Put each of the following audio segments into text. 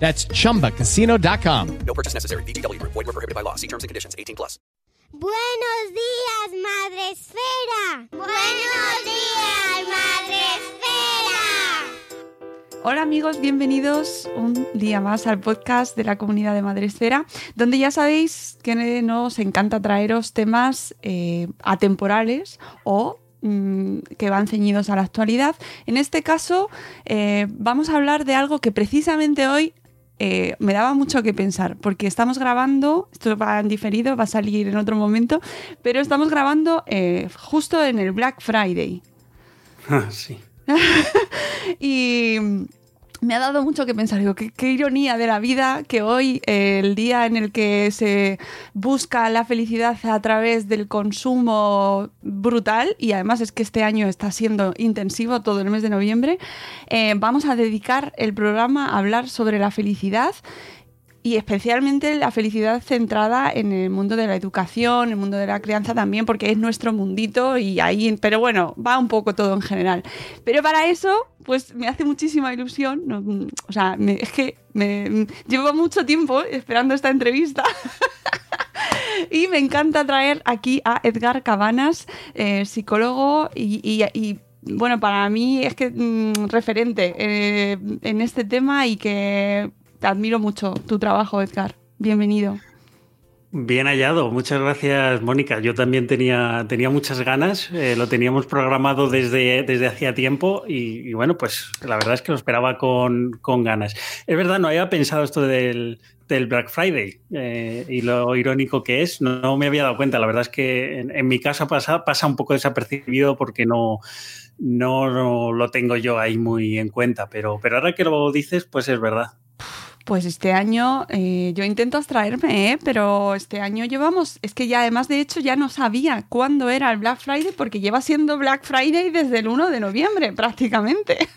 That's chumbacasino.com. No purchase necessary. VGW Group. Void were prohibited by law. See terms and conditions. 18 plus. Buenos días, Madre Esfera. Buenos días, Madre Esfera. Hola amigos, bienvenidos un día más al podcast de la comunidad de Madresfera, donde ya sabéis que nos encanta traeros temas eh, atemporales o mm, que van ceñidos a la actualidad. En este caso, eh, vamos a hablar de algo que precisamente hoy eh, me daba mucho que pensar, porque estamos grabando, esto va en diferido, va a salir en otro momento, pero estamos grabando eh, justo en el Black Friday. Ah, sí. y me ha dado mucho que pensar. Digo, qué, ironía de la vida que hoy, eh, el día en el que se busca la felicidad a través del consumo brutal, y además es que este año está siendo intensivo todo el mes de noviembre, eh, vamos a dedicar el programa a hablar sobre la felicidad y especialmente la felicidad centrada en el mundo de la educación, el mundo de la crianza también, porque es nuestro mundito y ahí, pero bueno, va un poco todo en general. Pero para eso, pues me hace muchísima ilusión, o sea, me- es que me, llevo mucho tiempo esperando esta entrevista. Y me encanta traer aquí a Edgar Cabanas, eh, psicólogo y, bueno, para mí es que mm, referente eh, en este tema y que te admiro mucho tu trabajo, Edgar. Bienvenido. Bien hallado, muchas gracias Mónica. Yo también tenía, tenía muchas ganas, eh, lo teníamos programado desde, desde hacía tiempo y, y bueno, pues la verdad es que lo esperaba con, con ganas. Es verdad, no había pensado esto del, del Black Friday eh, y lo irónico que es, no, no me había dado cuenta. La verdad es que en, en mi caso pasa, pasa un poco desapercibido porque no, no, no lo tengo yo ahí muy en cuenta, pero, pero ahora que lo dices, pues es verdad. Pues este año eh, yo intento abstraerme, ¿eh? pero este año llevamos, es que ya además de hecho ya no sabía cuándo era el Black Friday porque lleva siendo Black Friday desde el 1 de noviembre prácticamente.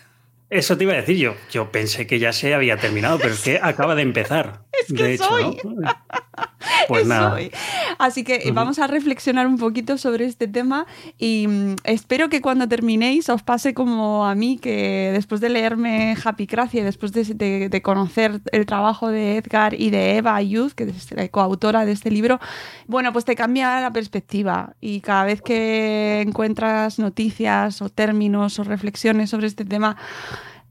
Eso te iba a decir yo. Yo pensé que ya se había terminado, pero es que acaba de empezar. Es que de hecho, soy. ¿no? Pues nada. Así que eh, vamos a reflexionar un poquito sobre este tema y mm, espero que cuando terminéis os pase como a mí, que después de leerme Happy Gracia y después de, de- de conocer el trabajo de Edgar y de Eva Ayud, que es la coautora de este libro, bueno, pues te cambia la perspectiva y cada vez que encuentras noticias o términos o reflexiones sobre este tema,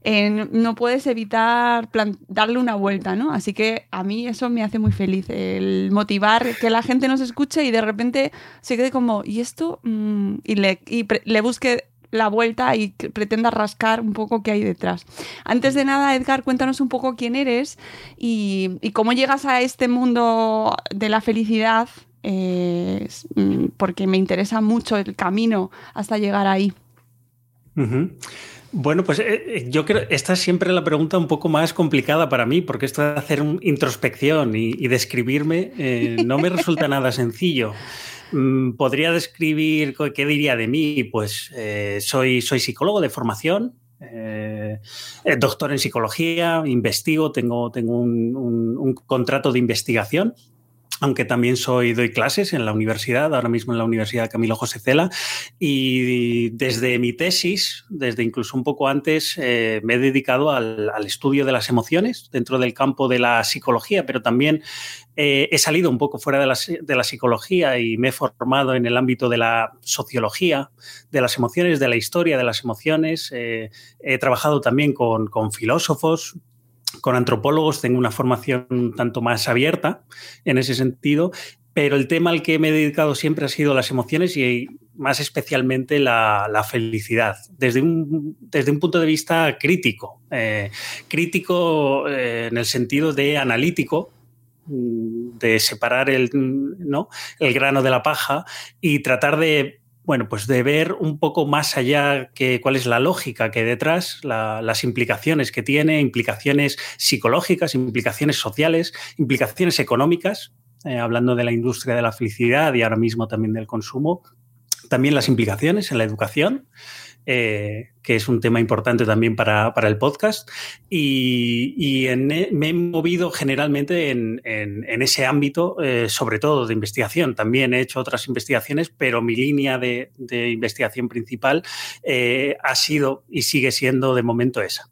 eh, no- puedes evitar darle una vuelta, ¿no? Así que a mí eso me hace muy feliz, el motivar que la gente nos escuche y de repente se quede como, ¿y esto? Mm, y le, busque la vuelta y pretenda rascar un poco qué hay detrás. Antes de nada, Edgar, cuéntanos un poco quién eres y, cómo llegas a este mundo de la felicidad, eh, mm, porque me interesa mucho el camino hasta llegar ahí. Bueno, pues eh, eh, yo creo esta es siempre la pregunta un poco más complicada para mí, porque esto de hacer introspección y, describirme eh, no me resulta nada sencillo. Mm, Podría describir qué diría de mí, pues soy, soy psicólogo de formación, doctor en psicología, investigo, tengo, tengo un contrato de investigación aunque también soy, doy clases en la universidad, ahora mismo en la Universidad Camilo José Cela, y desde mi tesis, desde incluso un poco antes, eh, me he dedicado al, estudio de las emociones dentro del campo de la psicología, pero también eh, he salido un poco fuera de la, psicología y me he formado en el ámbito de la sociología, de las emociones, de la historia de las emociones. Eh, he trabajado también con filósofos, con antropólogos tengo una formación tanto más abierta en ese sentido, pero el tema al que me he dedicado siempre ha sido las emociones y más especialmente la, la felicidad, desde un, desde un, punto de vista crítico, eh, crítico eh, en el sentido de analítico, mm, de separar el, ¿no? el grano de la paja y tratar de bueno, pues de ver un poco más allá que cuál es la lógica que detrás, la, las implicaciones que tiene, implicaciones psicológicas, implicaciones sociales, implicaciones económicas, eh, hablando de la industria de la felicidad y ahora mismo también del consumo, también las implicaciones en la educación eh, que es un tema importante también para, para el podcast. Y, y en, me he movido generalmente en, en, en ese ámbito, eh, sobre todo de investigación. También he hecho otras investigaciones, pero mi línea de, de investigación principal eh, ha sido y sigue siendo de momento esa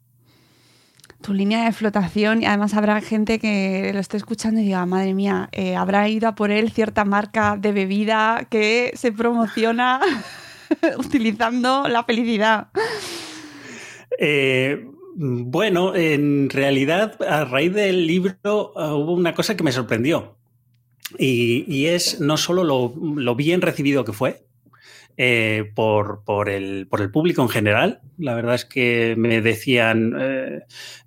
tu línea de flotación y además habrá gente que lo esté escuchando y diga, madre mía, eh, habrá ido a por él cierta marca de bebida que se promociona utilizando la felicidad. Eh, bueno, en realidad, a raíz del libro uh, hubo una cosa que me sorprendió. Y, es no solo lo, lo, bien recibido que fue eh, por, el, público en general, la verdad es que me decían, eh,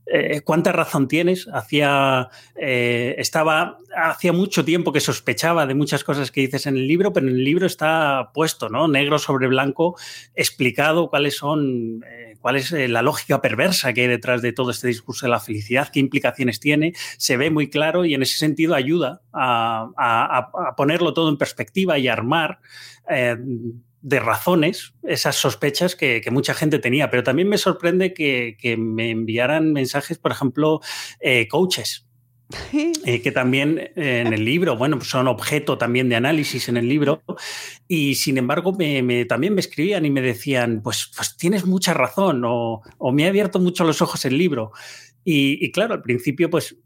eh, ¿cuánta razón tienes? Hacía, eh, estaba, hacía mucho tiempo que sospechaba de muchas cosas que dices en el libro, pero en el libro está puesto, ¿no? Negro sobre blanco, explicado cuáles son, cuál es la lógica perversa que hay detrás de todo este discurso de la felicidad, qué implicaciones tiene, se ve muy claro y en ese sentido ayuda a, ponerlo todo en perspectiva y armar de razones esas sospechas que, que, mucha gente tenía, pero también me sorprende que, que me enviaran mensajes, por ejemplo, eh, coaches. Eh, que también eh, en el libro, bueno, son objeto también de análisis en el libro, y sin embargo me, me, también me escribían y me decían, pues, pues tienes mucha razón, o, o, me ha abierto mucho los ojos el libro. Y, y claro, al principio, pues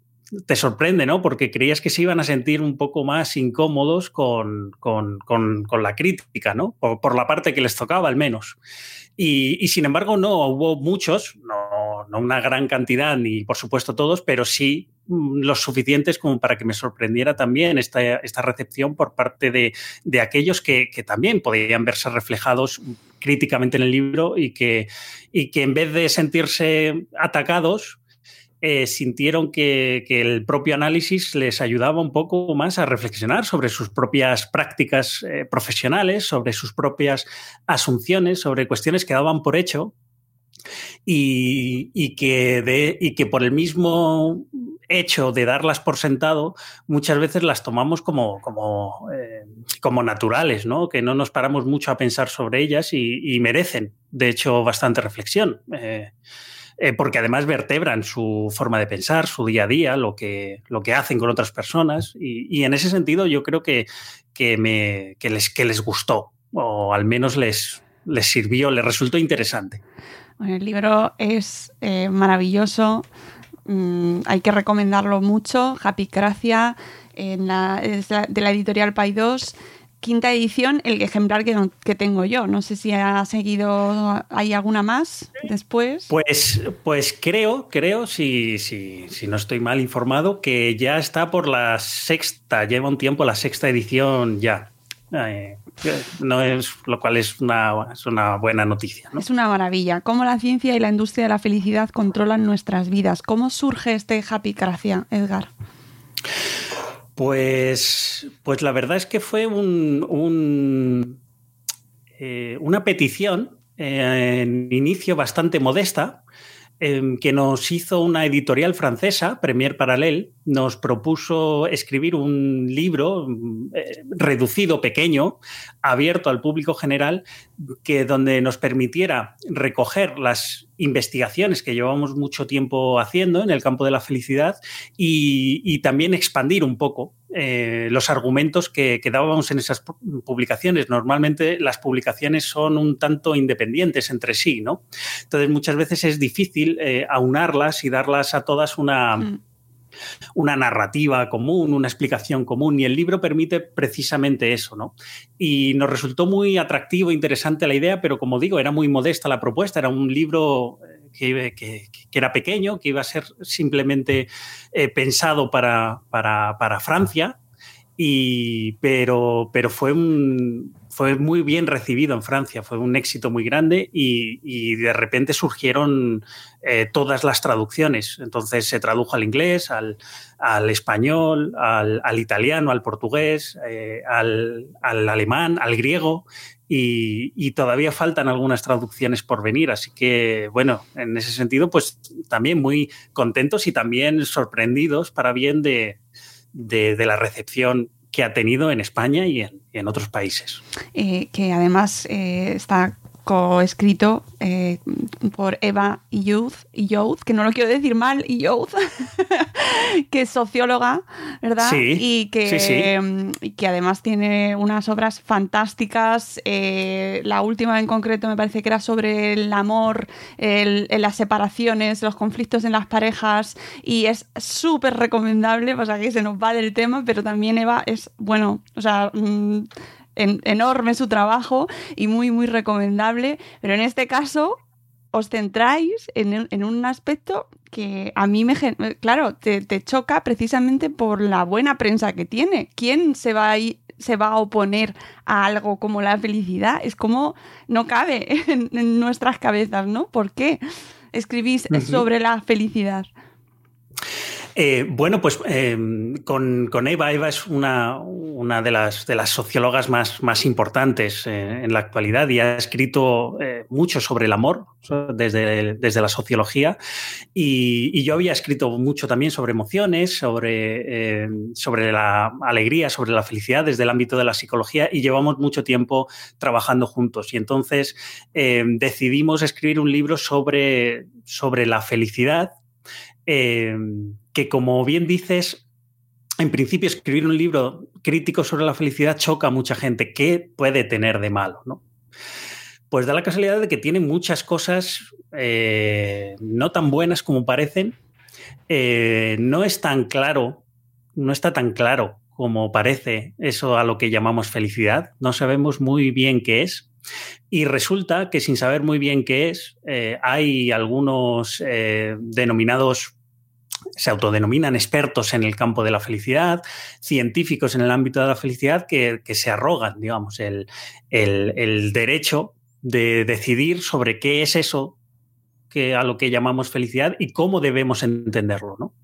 te sorprende, ¿no? Porque creías que se iban a sentir un poco más incómodos con, con, con, la crítica, ¿no? Por, por, la parte que les tocaba, al menos. Y, y sin embargo, no, hubo muchos, no, no, una gran cantidad, ni por supuesto todos, pero sí mm, los suficientes como para que me sorprendiera también esta, esta recepción por parte de, de aquellos que, que, también podían verse reflejados críticamente en el libro y que, y que en vez de sentirse atacados, eh, sintieron que, que, el propio análisis les ayudaba un poco más a reflexionar sobre sus propias prácticas eh, profesionales, sobre sus propias asunciones, sobre cuestiones que daban por hecho y, y, que, de, y que por el mismo hecho de darlas por sentado, muchas veces las tomamos como, como, eh, como naturales, ¿no? que no nos paramos mucho a pensar sobre ellas y, merecen, de hecho, bastante reflexión. Eh, porque además vertebran su forma de pensar, su día a día, lo que, lo que hacen con otras personas. Y, y en ese sentido yo creo que, que, me, que, les, que les gustó, o al menos les, les sirvió, les resultó interesante. El libro es eh, maravilloso, mm, hay que recomendarlo mucho, Happy Gracia, en la, de la editorial Paidós quinta edición, el ejemplar que, que, tengo yo. No sé si ha seguido, ¿hay alguna más después? Pues, pues creo, creo, si, si, si no estoy mal informado, que ya está por la sexta, lleva un tiempo la sexta edición ya. Eh, no es, lo cual es una, es una buena noticia. ¿no? Es una maravilla. Cómo la ciencia y la industria de la felicidad controlan nuestras vidas. ¿Cómo surge este Happy Gracia, Edgar? Pues, pues la verdad es que fue un, eh, una petición eh, en inicio bastante modesta eh, que nos hizo una editorial francesa, Premier Paralel, nos propuso escribir un libro eh, reducido, pequeño, abierto al público general, que donde nos permitiera recoger las investigaciones que llevamos mucho tiempo haciendo en el campo de la felicidad y, también expandir un poco eh, los argumentos que, que, dábamos en esas publicaciones. Normalmente las publicaciones son un tanto independientes entre sí, ¿no? Entonces muchas veces es difícil eh, aunarlas y darlas a todas una... Mm una narrativa común, una explicación común, y el libro permite precisamente eso, ¿no? Y nos resultó muy atractivo, interesante la idea, pero como digo, era muy modesta la propuesta, era un libro eh, que, era pequeño, que iba a ser simplemente eh, pensado para, para, Francia, y, pero, pero fue un, fue muy bien recibido en Francia, fue un éxito muy grande y, de repente surgieron eh, todas las traducciones. Entonces se tradujo al inglés, al, español, al, italiano, al portugués, eh, al, alemán, al griego y, todavía faltan algunas traducciones por venir. Así que, bueno, en ese sentido, pues también muy contentos y también sorprendidos para bien de, de la recepción que ha tenido en España y en, otros países. Eh, que además eh, está coescrito eh, por Eva Youth, Youth, que no lo quiero decir mal, Youth, que es socióloga, ¿verdad? Sí, y que, mm, que además tiene unas obras fantásticas. Eh, la última en concreto me parece que era sobre el amor, las separaciones, los conflictos en las parejas, y es súper recomendable, pasa que se nos va del tema, pero también Eva es, bueno, o sea... Enorme su trabajo y muy, muy recomendable. Pero en este caso os centráis en, un aspecto que a mí me... Claro, te, choca precisamente por la buena prensa que tiene. ¿Quién se va a se va a oponer a algo como la felicidad. Es como no cabe en, nuestras cabezas, ¿no? ¿Por qué escribís sobre la felicidad? Eh, bueno, pues em, con, Eva, Eva es una, una de, las, de, las, sociólogas más, más importantes eh, en la actualidad y ha escrito eh, mucho sobre el amor desde, desde la sociología. Y, yo había escrito mucho también sobre emociones, sobre, em, sobre la alegría, sobre la felicidad desde el ámbito de la psicología y llevamos mucho tiempo trabajando juntos. Y entonces em, decidimos escribir un libro sobre, sobre la felicidad que como bien dices, en principio escribir un libro crítico sobre la felicidad choca a mucha gente. ¿Qué puede tener de malo? ¿no? Pues da la casualidad de que tiene muchas cosas eh, no tan buenas como parecen. Eh, no es tan claro, no está tan claro como parece eso a lo que llamamos felicidad. No sabemos muy bien qué es. Y resulta que sin saber muy bien qué es, eh, hay algunos denominados se autodenominan expertos en el campo de la felicidad, científicos en el ámbito de la felicidad, que, se arrogan, digamos, el, el, derecho de decidir sobre qué es eso que a lo que llamamos felicidad y cómo debemos entenderlo. ¿no?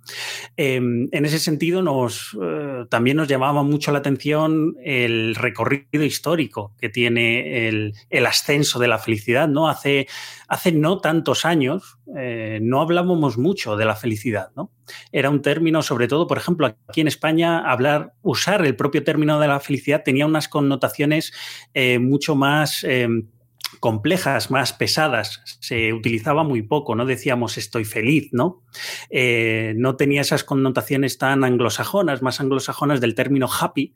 Em, en ese sentido, nos, eh, también nos llamaba mucho la atención el recorrido histórico que tiene el, ascenso de la felicidad. ¿no? Hace, hace no tantos años eh, no hablábamos mucho de la felicidad. ¿no? Era un término, sobre todo, por ejemplo, aquí en España, hablar, usar el propio término de la felicidad tenía unas connotaciones eh, mucho más em, complejas, más pesadas, se utilizaba muy poco, no decíamos estoy feliz, ¿no? Eh, no tenía esas connotaciones tan anglosajonas, más anglosajonas del término happy,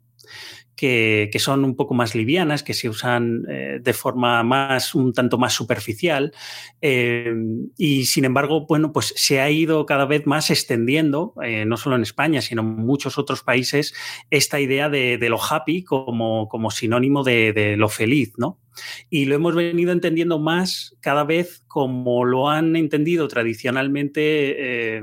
que, son un poco más livianas, que se usan eh, de forma más, un tanto más superficial. Eh, y sin embargo, bueno, pues se ha ido cada vez más extendiendo, no solo en España, sino en muchos otros países, esta idea de, lo happy como, como sinónimo de, lo feliz, ¿no? Y lo hemos venido entendiendo más cada vez como lo han entendido tradicionalmente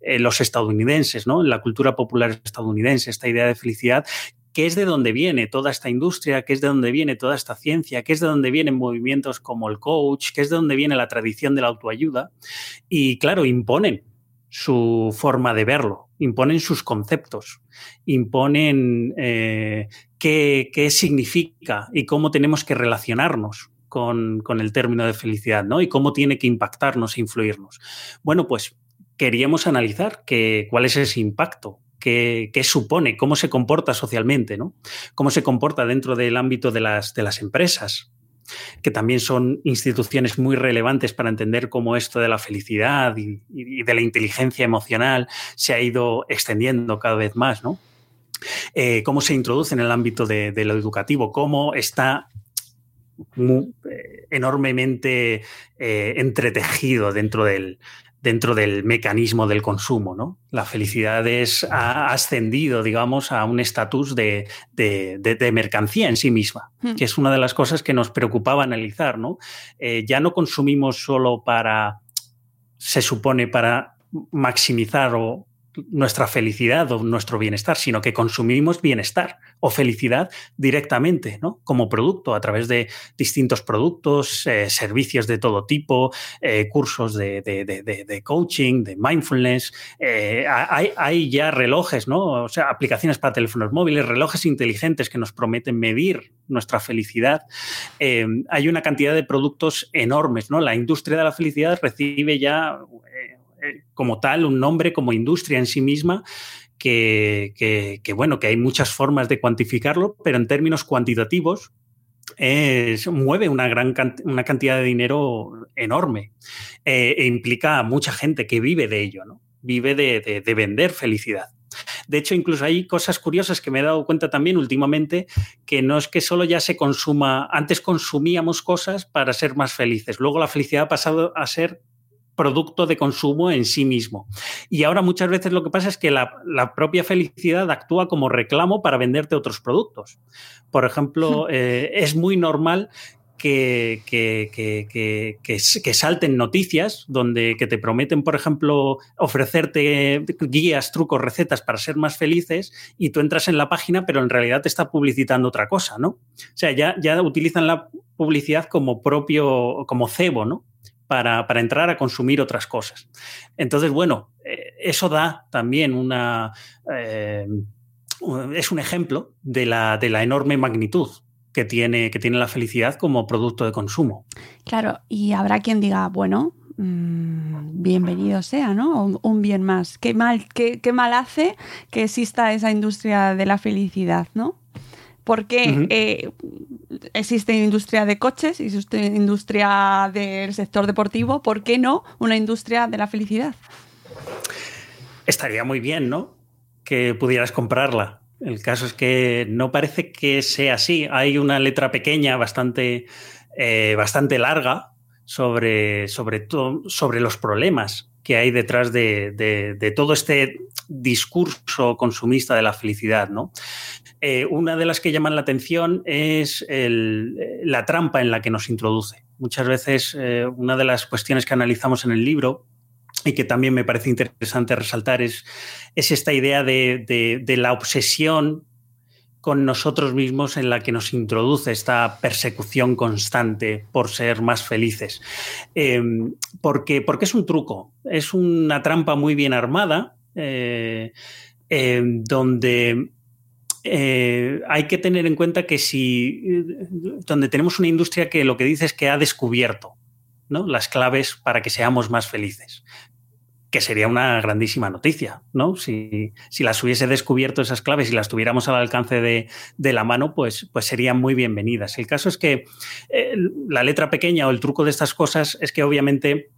eh, los estadounidenses, ¿no? En la cultura popular estadounidense, esta idea de felicidad, que es de donde viene toda esta industria, que es de donde viene toda esta ciencia, que es de donde vienen movimientos como el coach, que es de donde viene la tradición de la autoayuda. Y claro, imponen su forma de verlo, imponen sus conceptos, imponen eh, qué, significa y cómo tenemos que relacionarnos con, el término de felicidad, ¿no? Y cómo tiene que impactarnos e influirnos. Bueno, pues queríamos analizar cuál es ese impacto, qué, supone, cómo se comporta socialmente, ¿no? Cómo se comporta dentro del ámbito de las, de las empresas, que también son instituciones muy relevantes para entender cómo esto de la felicidad y, de la inteligencia emocional se ha ido extendiendo cada vez más, ¿no? eh, cómo se introduce en el ámbito de, lo educativo, cómo está eh, enormemente eh, entretejido dentro del, dentro del mecanismo del consumo. ¿no? La felicidad es, ha ascendido, digamos, a un estatus de, de, de, mercancía en sí misma, Hmm. que es una de las cosas que nos preocupaba analizar. ¿no? Eh, ya no consumimos solo para, se supone, para maximizar o nuestra felicidad o nuestro bienestar, sino que consumimos bienestar o felicidad directamente, ¿no? Como producto, a través de distintos productos, eh, servicios de todo tipo, eh, cursos de, de, de, coaching, de mindfulness. Eh, hay, hay, ya relojes, ¿no? O sea, aplicaciones para teléfonos móviles, relojes inteligentes que nos prometen medir nuestra felicidad. Hay una cantidad de productos enormes, ¿no? La industria de la felicidad recibe ya como tal un nombre como industria en sí misma que, bueno, que hay muchas formas de cuantificarlo, pero en términos cuantitativos es, mueve una gran una cantidad de dinero enorme eh, e implica a mucha gente que vive de ello, ¿no? vive de, de, de vender felicidad. De hecho, incluso hay cosas curiosas que me he dado cuenta también últimamente, que no es que solo ya se consuma, antes consumíamos cosas para ser más felices, luego la felicidad ha pasado a ser producto de consumo en sí mismo. Y ahora muchas veces lo que pasa es que la, la propia felicidad actúa como reclamo para venderte otros productos. Por ejemplo, eh, es muy normal que, que, que, que, salten noticias donde que te prometen, por ejemplo, ofrecerte guías, trucos, recetas para ser más felices y tú entras en la página, pero en realidad te está publicitando otra cosa, ¿no? O sea, ya, ya utilizan la publicidad como propio, como cebo, ¿no? Para, para, entrar a consumir otras cosas. Entonces, bueno, eh, eso da también una... Eh, es un ejemplo de la, de la enorme magnitud que tiene, que tiene la felicidad como producto de consumo. Claro, y habrá quien diga, bueno, mmm, bienvenido sea, ¿no? Un, un, bien más. Qué mal, qué, qué mal hace que exista esa industria de la felicidad, ¿no? Porque uh -huh. eh, existe industria de coches, existe industria del sector deportivo, ¿por qué no una industria de la felicidad? Estaría muy bien, ¿no? Que pudieras comprarla. El caso es que no parece que sea así. Hay una letra pequeña, bastante, eh, bastante larga, sobre, sobre, sobre los problemas que hay detrás de, de, todo este discurso consumista de la felicidad. ¿no? Eh, una de las que llaman la atención es el, la trampa en la que nos introduce. Muchas veces eh, una de las cuestiones que analizamos en el libro y que también me parece interesante resaltar es, es esta idea de, de, de, la obsesión con nosotros mismos en la que nos introduce esta persecución constante por ser más felices. Eh, porque, porque es un truco, es una trampa muy bien armada, eh, eh, donde eh, hay que tener en cuenta que si donde tenemos una industria que lo que dice es que ha descubierto ¿no? las claves para que seamos más felices que sería una grandísima noticia, ¿no? Si, si, las hubiese descubierto esas claves y las tuviéramos al alcance de, de la mano, pues, pues, serían muy bienvenidas. El caso es que eh, la letra pequeña o el truco de estas cosas es que obviamente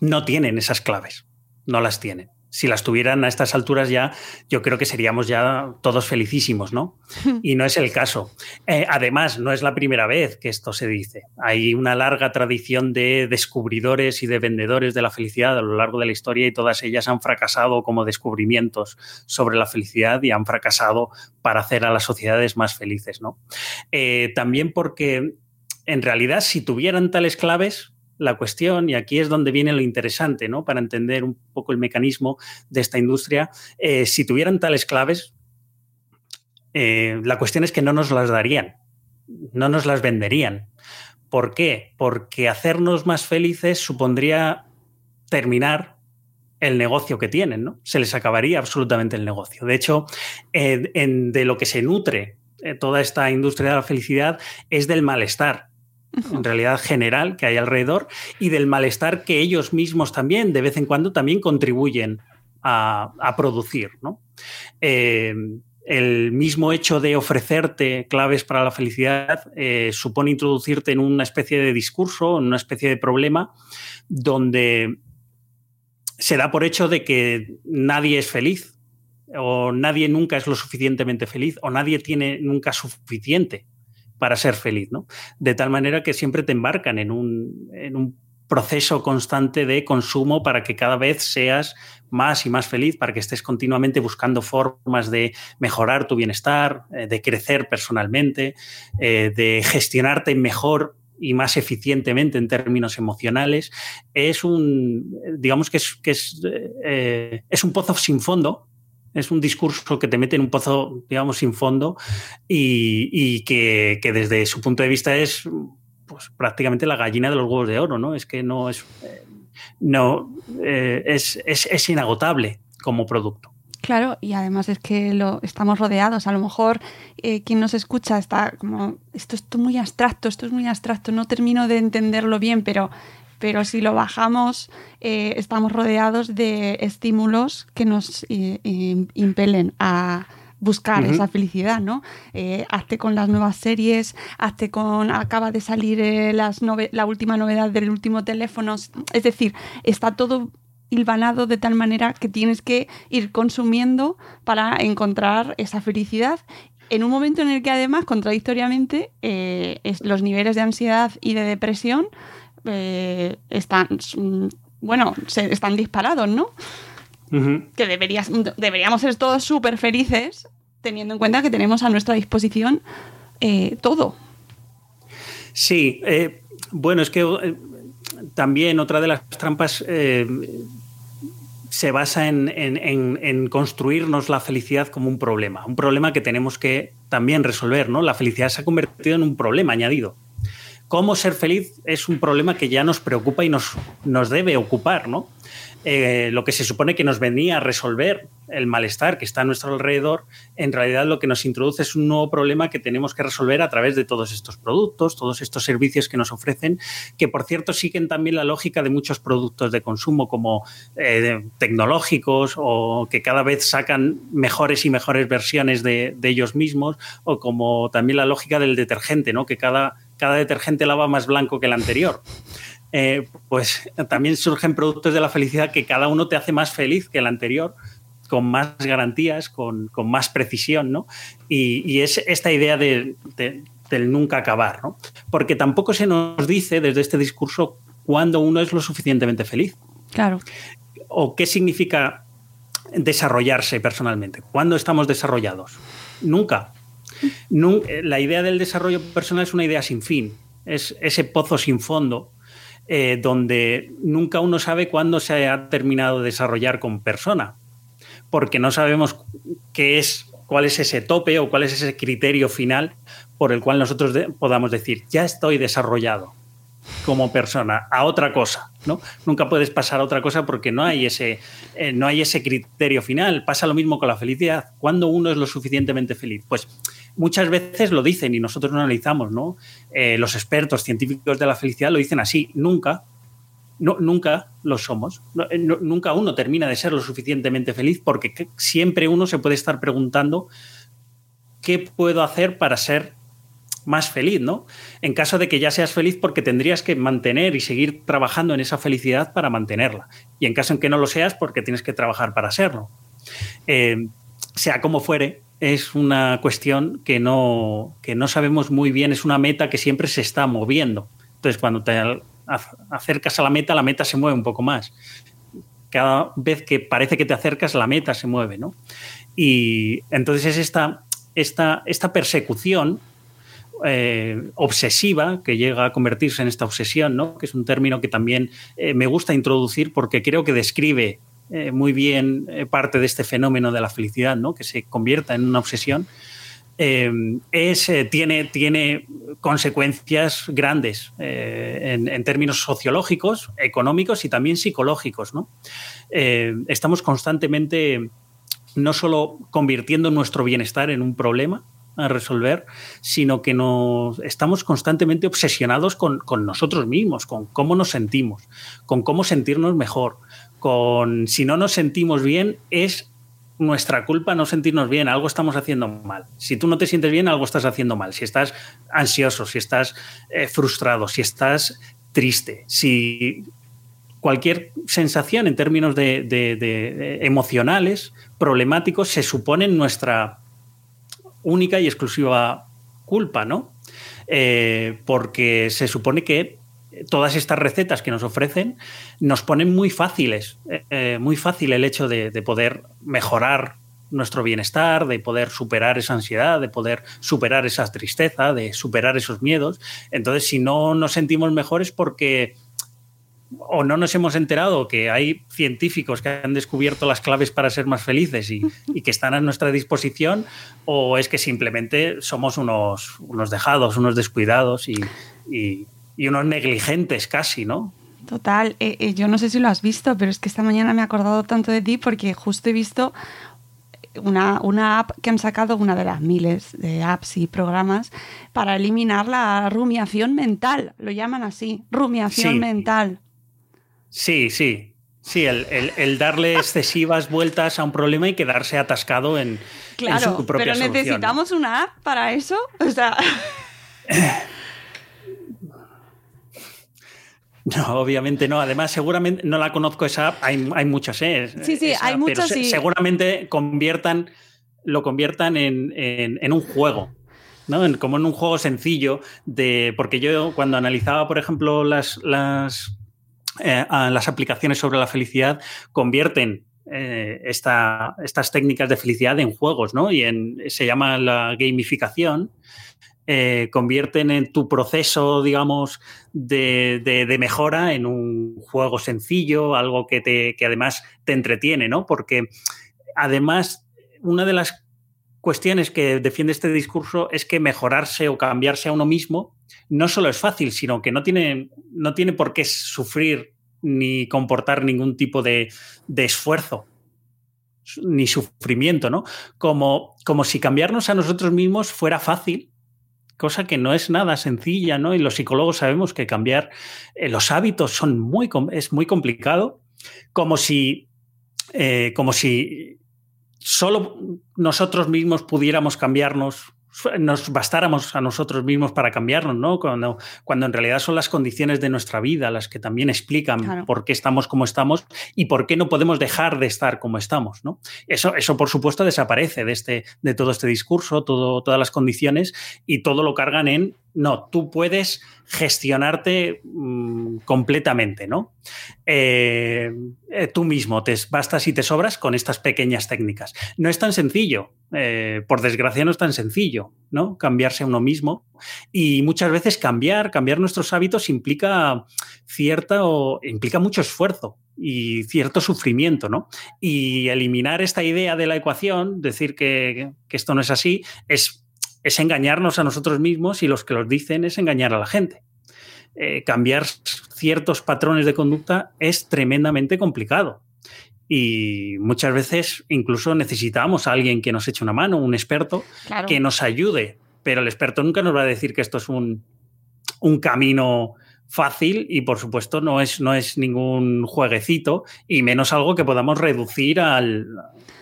no tienen esas claves, no las tienen. Si las tuvieran a estas alturas ya, yo creo que seríamos ya todos felicísimos, ¿no? Y no es el caso. Eh, además, no es la primera vez que esto se dice. Hay una larga tradición de descubridores y de vendedores de la felicidad a lo largo de la historia y todas ellas han fracasado como descubrimientos sobre la felicidad y han fracasado para hacer a las sociedades más felices, ¿no? Eh, también porque en realidad si tuvieran tales claves, la cuestión, y aquí es donde viene lo interesante, ¿no? Para entender un poco el mecanismo de esta industria, eh, si tuvieran tales claves, eh, la cuestión es que no nos las darían, no nos las venderían. ¿Por qué? Porque hacernos más felices supondría terminar el negocio que tienen, ¿no? Se les acabaría absolutamente el negocio. De hecho, eh, de lo que se nutre toda esta industria de la felicidad es del malestar, en realidad general que hay alrededor y del malestar que ellos mismos también de vez en cuando también contribuyen a, producir. ¿no? Eh, el mismo hecho de ofrecerte claves para la felicidad eh, supone introducirte en una especie de discurso, en una especie de problema donde se da por hecho de que nadie es feliz o nadie nunca es lo suficientemente feliz, o nadie tiene nunca suficiente para ser feliz, ¿no? De tal manera que siempre te embarcan en un, en un proceso constante de consumo para que cada vez seas más y más feliz, para que estés continuamente buscando formas de mejorar tu bienestar, eh, de crecer personalmente, eh, de gestionarte mejor y más eficientemente en términos emocionales, es un, digamos que es, que es, eh, es un pozo sin fondo, es un discurso que te mete en un pozo, digamos, sin fondo y, y que, que, desde su punto de vista es pues, prácticamente la gallina de los huevos de oro, ¿no? Es que no es, eh, no, eh, es, es, es inagotable como producto. Claro, y además es que lo estamos rodeados. A lo mejor eh, quien nos escucha está como, esto es muy abstracto, esto es muy abstracto, no termino de entenderlo bien, pero, pero si lo bajamos, eh, estamos rodeados de estímulos que nos eh, impelen a buscar uh -huh. esa felicidad, ¿no? Eh, hazte con las nuevas series, hazte con, acaba de salir eh, las la última novedad del último teléfono, es decir, está todo hilvanado de tal manera que tienes que ir consumiendo para encontrar esa felicidad en un momento en el que además, contradictoriamente, eh, es, los niveles de ansiedad y de depresión eh, están, bueno, se, están disparados, ¿no? Uh -huh. Que deberías, deberíamos ser todos súper felices teniendo en cuenta que tenemos a nuestra disposición eh, todo. Sí, eh, bueno, es que también otra de las trampas se basa en, en, en, en, construirnos la felicidad como un problema, un problema que tenemos que también resolver, ¿no? La felicidad se ha convertido en un problema añadido. Cómo ser feliz es un problema que ya nos preocupa y nos, nos debe ocupar, ¿no? Eh, lo que se supone que nos venía a resolver el malestar que está a nuestro alrededor, en realidad lo que nos introduce es un nuevo problema que tenemos que resolver a través de todos estos productos, todos estos servicios que nos ofrecen, que por cierto siguen también la lógica de muchos productos de consumo como eh, tecnológicos o que cada vez sacan mejores y mejores versiones de, de, ellos mismos, o como también la lógica del detergente, ¿no? que cada, cada detergente lava más blanco que el anterior eh, pues también surgen productos de la felicidad que cada uno te hace más feliz que el anterior, con más garantías, con, con más precisión, ¿no? Y, y, es esta idea de, de, del nunca acabar, ¿no? Porque tampoco se nos dice desde este discurso cuándo uno es lo suficientemente feliz. Claro. O qué significa desarrollarse personalmente. ¿Cuándo estamos desarrollados? Nunca. La idea del desarrollo personal es una idea sin fin, es ese pozo sin fondo eh, donde nunca uno sabe cuándo se ha terminado de desarrollar como persona, porque no sabemos qué es, cuál es ese tope o cuál es ese criterio final por el cual nosotros de, podamos decir, ya estoy desarrollado como persona a otra cosa, ¿no? Nunca puedes pasar a otra cosa porque no hay ese, eh, no hay ese criterio final. Pasa lo mismo con la felicidad. ¿Cuándo uno es lo suficientemente feliz? Pues muchas veces lo dicen y nosotros lo analizamos, ¿no? Eh, los expertos científicos de la felicidad lo dicen así, nunca, no, nunca lo somos, no, no, nunca uno termina de ser lo suficientemente feliz porque siempre uno se puede estar preguntando qué puedo hacer para ser más feliz, ¿no? En caso de que ya seas feliz porque tendrías que mantener y seguir trabajando en esa felicidad para mantenerla. Y en caso en que no lo seas porque tienes que trabajar para serlo. Eh, sea como fuere, es una cuestión que no, que no sabemos muy bien, es una meta que siempre se está moviendo. Entonces, cuando te acercas a la meta, la meta se mueve un poco más. Cada vez que parece que te acercas, la meta se mueve, ¿no? Y entonces es esta, esta, esta persecución eh, obsesiva que llega a convertirse en esta obsesión, ¿no? que es un término que también eh, me gusta introducir porque creo que describe eh, muy bien eh, parte de este fenómeno de la felicidad, ¿no? que se convierta en una obsesión, eh, es, tiene, tiene consecuencias grandes en, en, términos sociológicos, económicos y también psicológicos. ¿no? estamos constantemente no solo convirtiendo nuestro bienestar en un problema, a resolver, sino que nos estamos constantemente obsesionados con, con, nosotros mismos, con cómo nos sentimos, con cómo sentirnos mejor, con si no nos sentimos bien, es nuestra culpa no sentirnos bien, algo estamos haciendo mal. Si tú no te sientes bien, algo estás haciendo mal. Si estás ansioso, si estás eh, frustrado, si estás triste, si cualquier sensación en términos de, de emocionales, problemáticos, se suponen nuestra única y exclusiva culpa, ¿no? Eh, porque se supone que todas estas recetas que nos ofrecen nos ponen muy fáciles, eh, eh, muy fácil el hecho de, de poder mejorar nuestro bienestar, de poder superar esa ansiedad, de poder superar esa tristeza, de superar esos miedos. Entonces, si no nos sentimos mejores porque o no nos hemos enterado que hay científicos que han descubierto las claves para ser más felices y, que están a nuestra disposición, o es que simplemente somos unos, unos dejados, unos descuidados y- y unos negligentes casi, ¿no? Total, eh, eh, yo no sé si lo has visto, pero es que esta mañana me he acordado tanto de ti porque justo he visto una, una app que han sacado, una de las miles de apps y programas, para eliminar la rumiación mental. Lo llaman así, rumiación Sí. mental. Sí, sí. Sí, el, el- el darle excesivas vueltas a un problema y quedarse atascado en, en Claro, su propia pero necesitamos una app para eso. O sea, No, obviamente no. Además, seguramente no la conozco esa app. Hay, hay muchas, ¿eh? Sí, sí, Esa, hay pero muchas y- seguramente conviertan, lo conviertan en, en- en un juego. ¿no? En- como en un juego sencillo. De, porque yo cuando analizaba, por ejemplo, las, las, eh, las aplicaciones sobre la felicidad, convierten eh, esta- estas técnicas de felicidad en juegos, ¿no? Y en, se llama la gamificación. Eh, convierten en tu proceso, digamos, de, mejora en un juego sencillo, algo que, te, que además te entretiene, ¿no? Porque además, una de las cuestiones que defiende este discurso es que mejorarse o cambiarse a uno mismo no solo es fácil, sino que no tiene, no tiene por qué sufrir ni comportar ningún tipo de, de esfuerzo ni sufrimiento, ¿no? Como, como si cambiarnos a nosotros mismos fuera fácil, cosa que no es nada sencilla, ¿no? Y los psicólogos sabemos que cambiar eh, los hábitos son muy, es muy complicado, como si, eh, como si solo nosotros mismos pudiéramos cambiarnos, nos bastáramos a nosotros mismos para cambiarnos, ¿no? Cuando, cuando en realidad son las condiciones de nuestra vida las que también explican Claro. por qué estamos como estamos y por qué no podemos dejar de estar como estamos, ¿no? Eso, eso por supuesto, desaparece de, este, de todo este discurso, todo, todas las condiciones y todo lo cargan en, no, tú puedes gestionarte mm, completamente, ¿no? Eh, eh, tú mismo te bastas y te sobras con estas pequeñas técnicas. No es tan sencillo, eh, por desgracia no es tan sencillo, ¿no? Cambiarse a uno mismo. Y muchas veces cambiar, cambiar nuestros hábitos implica cierta o implica mucho esfuerzo y cierto sufrimiento, ¿no? Y eliminar esta idea de la ecuación, decir que, que esto no es así, es, es engañarnos a nosotros mismos y los que los dicen es engañar a la gente. Eh, cambiar ciertos patrones de conducta es tremendamente complicado. Y muchas veces incluso necesitamos a alguien que nos eche una mano, un experto, claro. que nos ayude. Pero el experto nunca nos va a decir que esto es un, un camino fácil y por supuesto no es, no es ningún jueguecito y menos algo que podamos reducir al,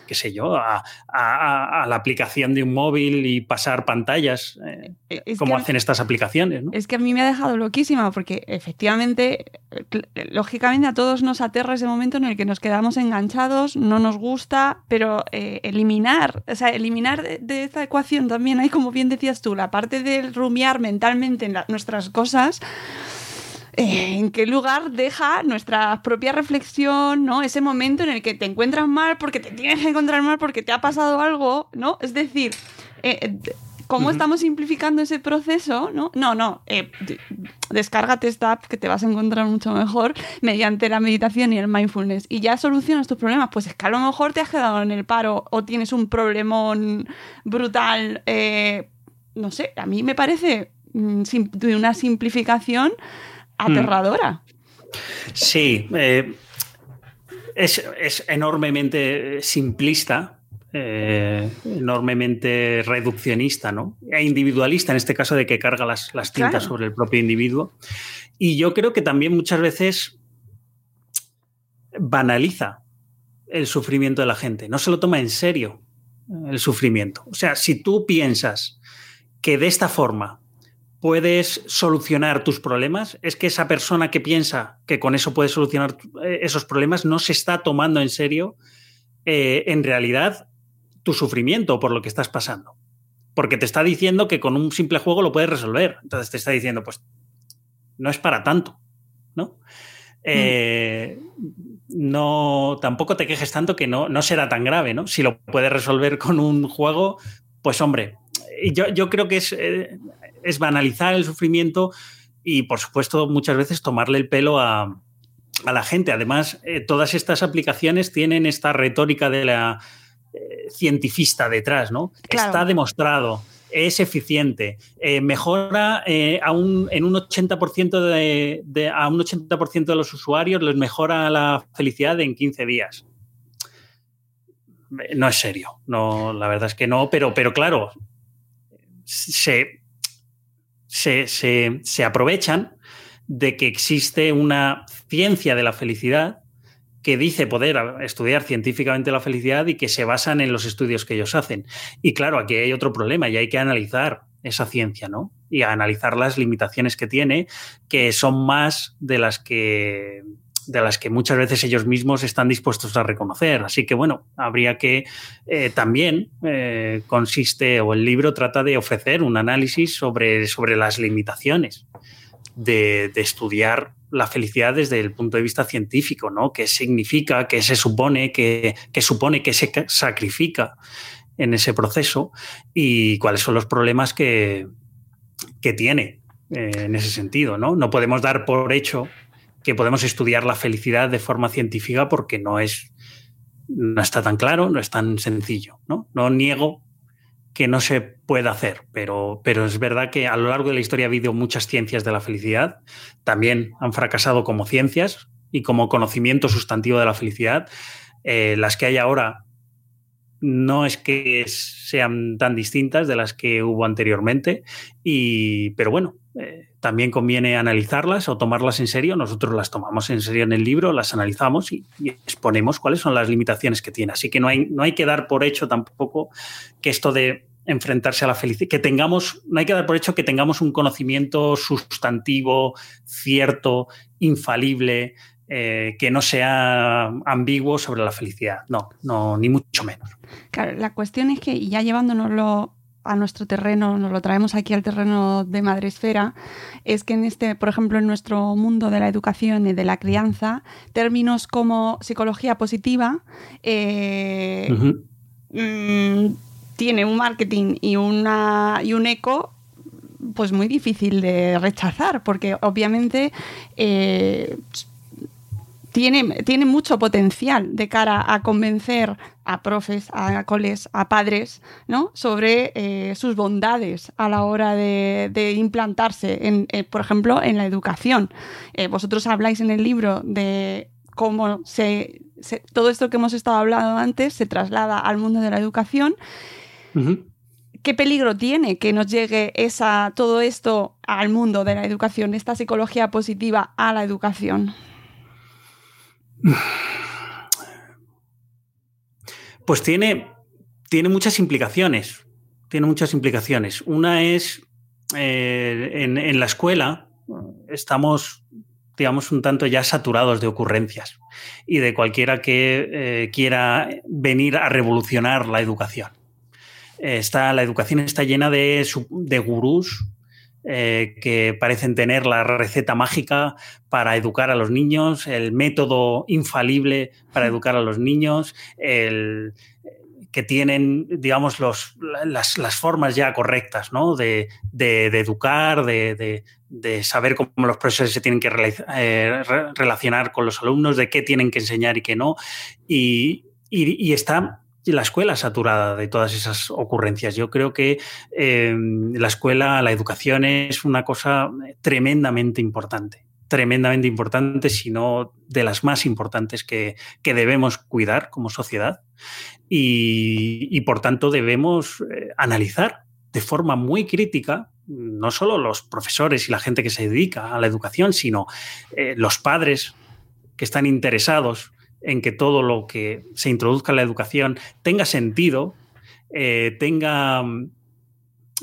qué sé yo, a, a- a la aplicación de un móvil y pasar pantallas, eh, es como hacen estas aplicaciones. ¿no? Es que a mí me ha dejado loquísima porque efectivamente, lógicamente a todos nos aterra ese momento en el que nos quedamos enganchados, no nos gusta, pero eh, eliminar, o sea, eliminar de, de esta ecuación también hay, como bien decías tú, la parte del rumiar mentalmente en la- nuestras cosas. Eh, ¿En qué lugar deja nuestra propia reflexión, ¿no? Ese momento en el que te encuentras mal porque te tienes que encontrar mal porque te ha pasado algo, ¿no? Es decir, eh, ¿cómo estamos simplificando ese proceso? No, no, no. eh, de- descárgate esta app que te vas a encontrar mucho mejor mediante la meditación y el mindfulness y ya solucionas tus problemas. Pues es que a lo mejor te has quedado en el paro o tienes un problemón brutal. eh, no sé, a mí me parece mm, de una simplificación aterradora. Sí, eh, es, es enormemente simplista, eh, enormemente reduccionista, ¿no? E individualista en este caso de que carga las, las tintas Claro. sobre el propio individuo. Y yo creo que también muchas veces banaliza el sufrimiento de la gente, no se lo toma en serio el sufrimiento. O sea, si tú piensas que de esta forma puedes solucionar tus problemas, es que esa persona que piensa que con eso puedes solucionar eh, esos problemas no se está tomando en serio eh, en realidad tu sufrimiento por lo que estás pasando. Porque te está diciendo que con un simple juego lo puedes resolver. Entonces te está diciendo, pues, no es para tanto, ¿no? Eh, no, tampoco te quejes tanto que no, no será tan grave, ¿no? Si lo puedes resolver con un juego, pues hombre, yo, yo creo que es, es banalizar el sufrimiento y, por supuesto, muchas veces tomarle el pelo a, a la gente. Además, eh, todas estas aplicaciones tienen esta retórica de la eh, cientifista detrás, ¿no? Claro. Está demostrado, es eficiente, eh, mejora eh, a un, en un 80% de, de- a un 80% de los usuarios, les mejora la felicidad en 15 días. No es serio, no, la verdad es que no, pero, pero claro, se, se, se- se aprovechan de que existe una ciencia de la felicidad que dice poder estudiar científicamente la felicidad y que se basan en los estudios que ellos hacen. Y claro, aquí hay otro problema y hay que analizar esa ciencia, ¿no? Y analizar las limitaciones que tiene, que son más de las que de las que muchas veces ellos mismos están dispuestos a reconocer. Así que bueno, habría que eh, también eh, consiste, o el libro trata de ofrecer un análisis sobre, sobre las limitaciones de, estudiar la felicidad desde el punto de vista científico, ¿no? ¿Qué significa, qué se supone, qué, qué supone, qué se ca- sacrifica en ese proceso y cuáles son los problemas que, que tiene eh, en ese sentido, ¿no? No podemos dar por hecho que podemos estudiar la felicidad de forma científica porque no es no está tan claro, no es tan sencillo, ¿no? No niego que no se pueda hacer, pero, pero es verdad que a lo largo de la historia ha habido muchas ciencias de la felicidad, también han fracasado como ciencias y como conocimiento sustantivo de la felicidad. Eh, las que hay ahora no es que sean tan distintas de las que hubo anteriormente, y, pero bueno, eh, también conviene analizarlas o tomarlas en serio. Nosotros las tomamos en serio en el libro, las analizamos y, exponemos cuáles son las limitaciones que tiene. Así que no hay, no hay que dar por hecho tampoco que esto de enfrentarse a la felicidad, que tengamos, no hay que dar por hecho que tengamos un conocimiento sustantivo, cierto, infalible, eh, que no sea ambiguo sobre la felicidad. No, no, ni mucho menos. La cuestión es que, ya llevándonoslo a nuestro terreno, nos lo traemos aquí al terreno de Madresfera, es que en este, por ejemplo, en nuestro mundo de la educación y de la crianza, términos como psicología positiva eh, mm, tiene un marketing y, una, y un eco pues muy difícil de rechazar, porque obviamente eh, tiene, tiene mucho potencial de cara a convencer a profes, a coles, a padres, ¿no? Sobre eh, sus bondades a la hora de, de implantarse, en, eh, por ejemplo, en la educación. Eh, vosotros habláis en el libro de cómo se, se- todo esto que hemos estado hablando antes se traslada al mundo de la educación. ¿Qué peligro tiene que nos llegue esa, todo esto al mundo de la educación, esta psicología positiva a la educación? Pues tiene, tiene muchas implicaciones. Tiene muchas implicaciones. Una es eh, en, la escuela estamos, digamos, un tanto ya saturados de ocurrencias y de cualquiera que eh, quiera venir a revolucionar la educación. Está, la educación está llena de, de gurús eh, que parecen tener la receta mágica para educar a los niños, el método infalible para educar a los niños, el, que tienen, digamos, los, las, las formas ya correctas ¿no? de, de- de educar, de, de- de saber cómo los profesores se tienen que realiza- eh, re- relacionar con los alumnos, de qué tienen que enseñar y qué no. Y, y- y está la escuela saturada de todas esas ocurrencias. Yo creo que eh, la escuela, la educación es una cosa tremendamente importante tremendamente importante, sino de las más importantes que, que debemos cuidar como sociedad y, y, por tanto debemos eh, analizar de forma muy crítica no solo los profesores y la gente que se dedica a la educación, sino eh, los padres que están interesados en que todo lo que se introduzca en la educación tenga sentido, eh, tenga,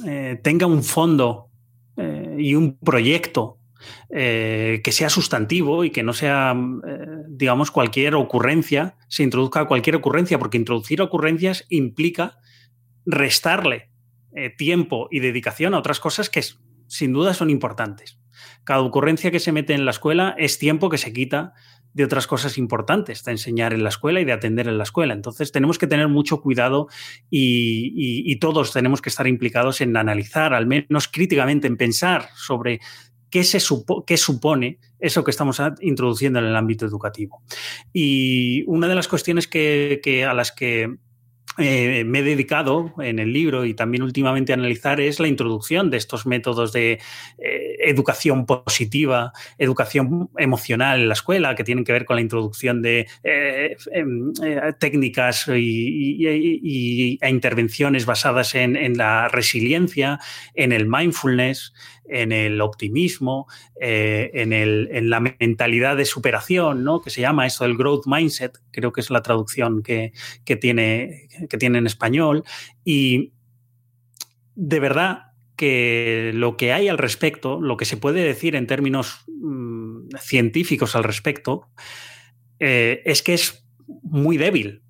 eh, tenga un fondo eh, y un proyecto que sea sustantivo y que no sea, digamos, cualquier ocurrencia, se introduzca cualquier ocurrencia, porque introducir ocurrencias implica restarle tiempo y dedicación a otras cosas que sin duda son importantes. Cada ocurrencia que se mete en la escuela es tiempo que se quita de otras cosas importantes, de enseñar en la escuela y de atender en la escuela. Entonces tenemos que tener mucho cuidado y, todos tenemos que estar implicados en analizar, al menos críticamente, en pensar sobre qué, se qué supone eso que estamos introduciendo en el ámbito educativo. Y una de las cuestiones que, a las que eh, me he dedicado en el libro y también últimamente a analizar es la introducción de estos métodos de eh, educación positiva, educación emocional en la escuela, que tienen que ver con la introducción de eh, em, técnicas y, e intervenciones basadas en, la resiliencia, en el mindfulness, en el optimismo, eh, en, la mentalidad de superación, ¿no? que se llama esto el growth mindset, creo que es la traducción que, tiene, que tiene en español. Y de verdad que lo que hay al respecto, lo que se puede decir en términos mm, científicos al respecto, eh, es que es muy débil.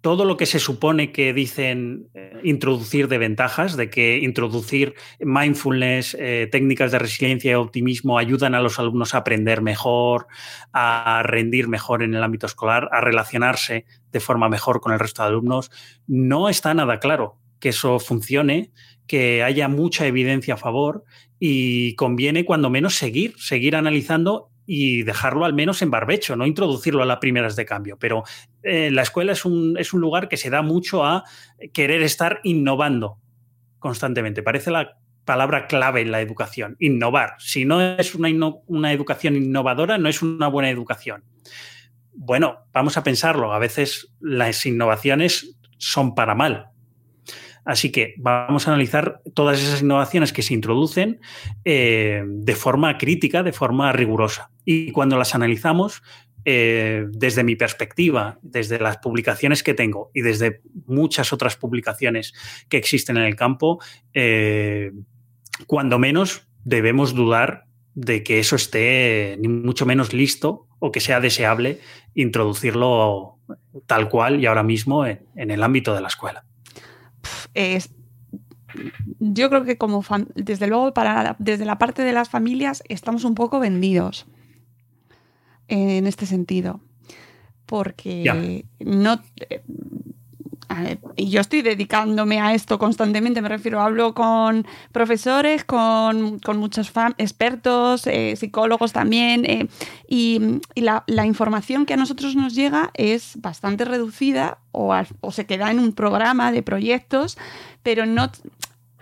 Todo lo que se supone que dicen eh, introducir de ventajas, de que introducir mindfulness, eh, técnicas de resiliencia y optimismo ayudan a los alumnos a aprender mejor, a rendir mejor en el ámbito escolar, a relacionarse de forma mejor con el resto de alumnos, no está nada claro que eso funcione, que haya mucha evidencia a favor y conviene cuando menos seguir, seguir analizando y dejarlo al menos en barbecho, no introducirlo a las primeras de cambio. Pero eh, la escuela es un, es un lugar que se da mucho a querer estar innovando constantemente. Parece la palabra clave en la educación, innovar. Si no es una, una educación innovadora, no es una buena educación. Bueno, vamos a pensarlo. A veces las innovaciones son para mal. Así que vamos a analizar todas esas innovaciones que se introducen eh, de forma crítica, de forma rigurosa. Y cuando las analizamos, eh, desde mi perspectiva, desde las publicaciones que tengo y desde muchas otras publicaciones que existen en el campo, eh, cuando menos debemos dudar de que eso esté ni mucho menos listo o que sea deseable introducirlo tal cual y ahora mismo en el ámbito de la escuela es, yo creo que como desde luego para desde la parte de las familias estamos un poco vendidos en este sentido porque no y yo estoy dedicándome a esto constantemente, me refiero, hablo con profesores, con, muchos expertos, eh, psicólogos también, eh, y, la, información que a nosotros nos llega es bastante reducida o, se queda en un programa de proyectos, pero no,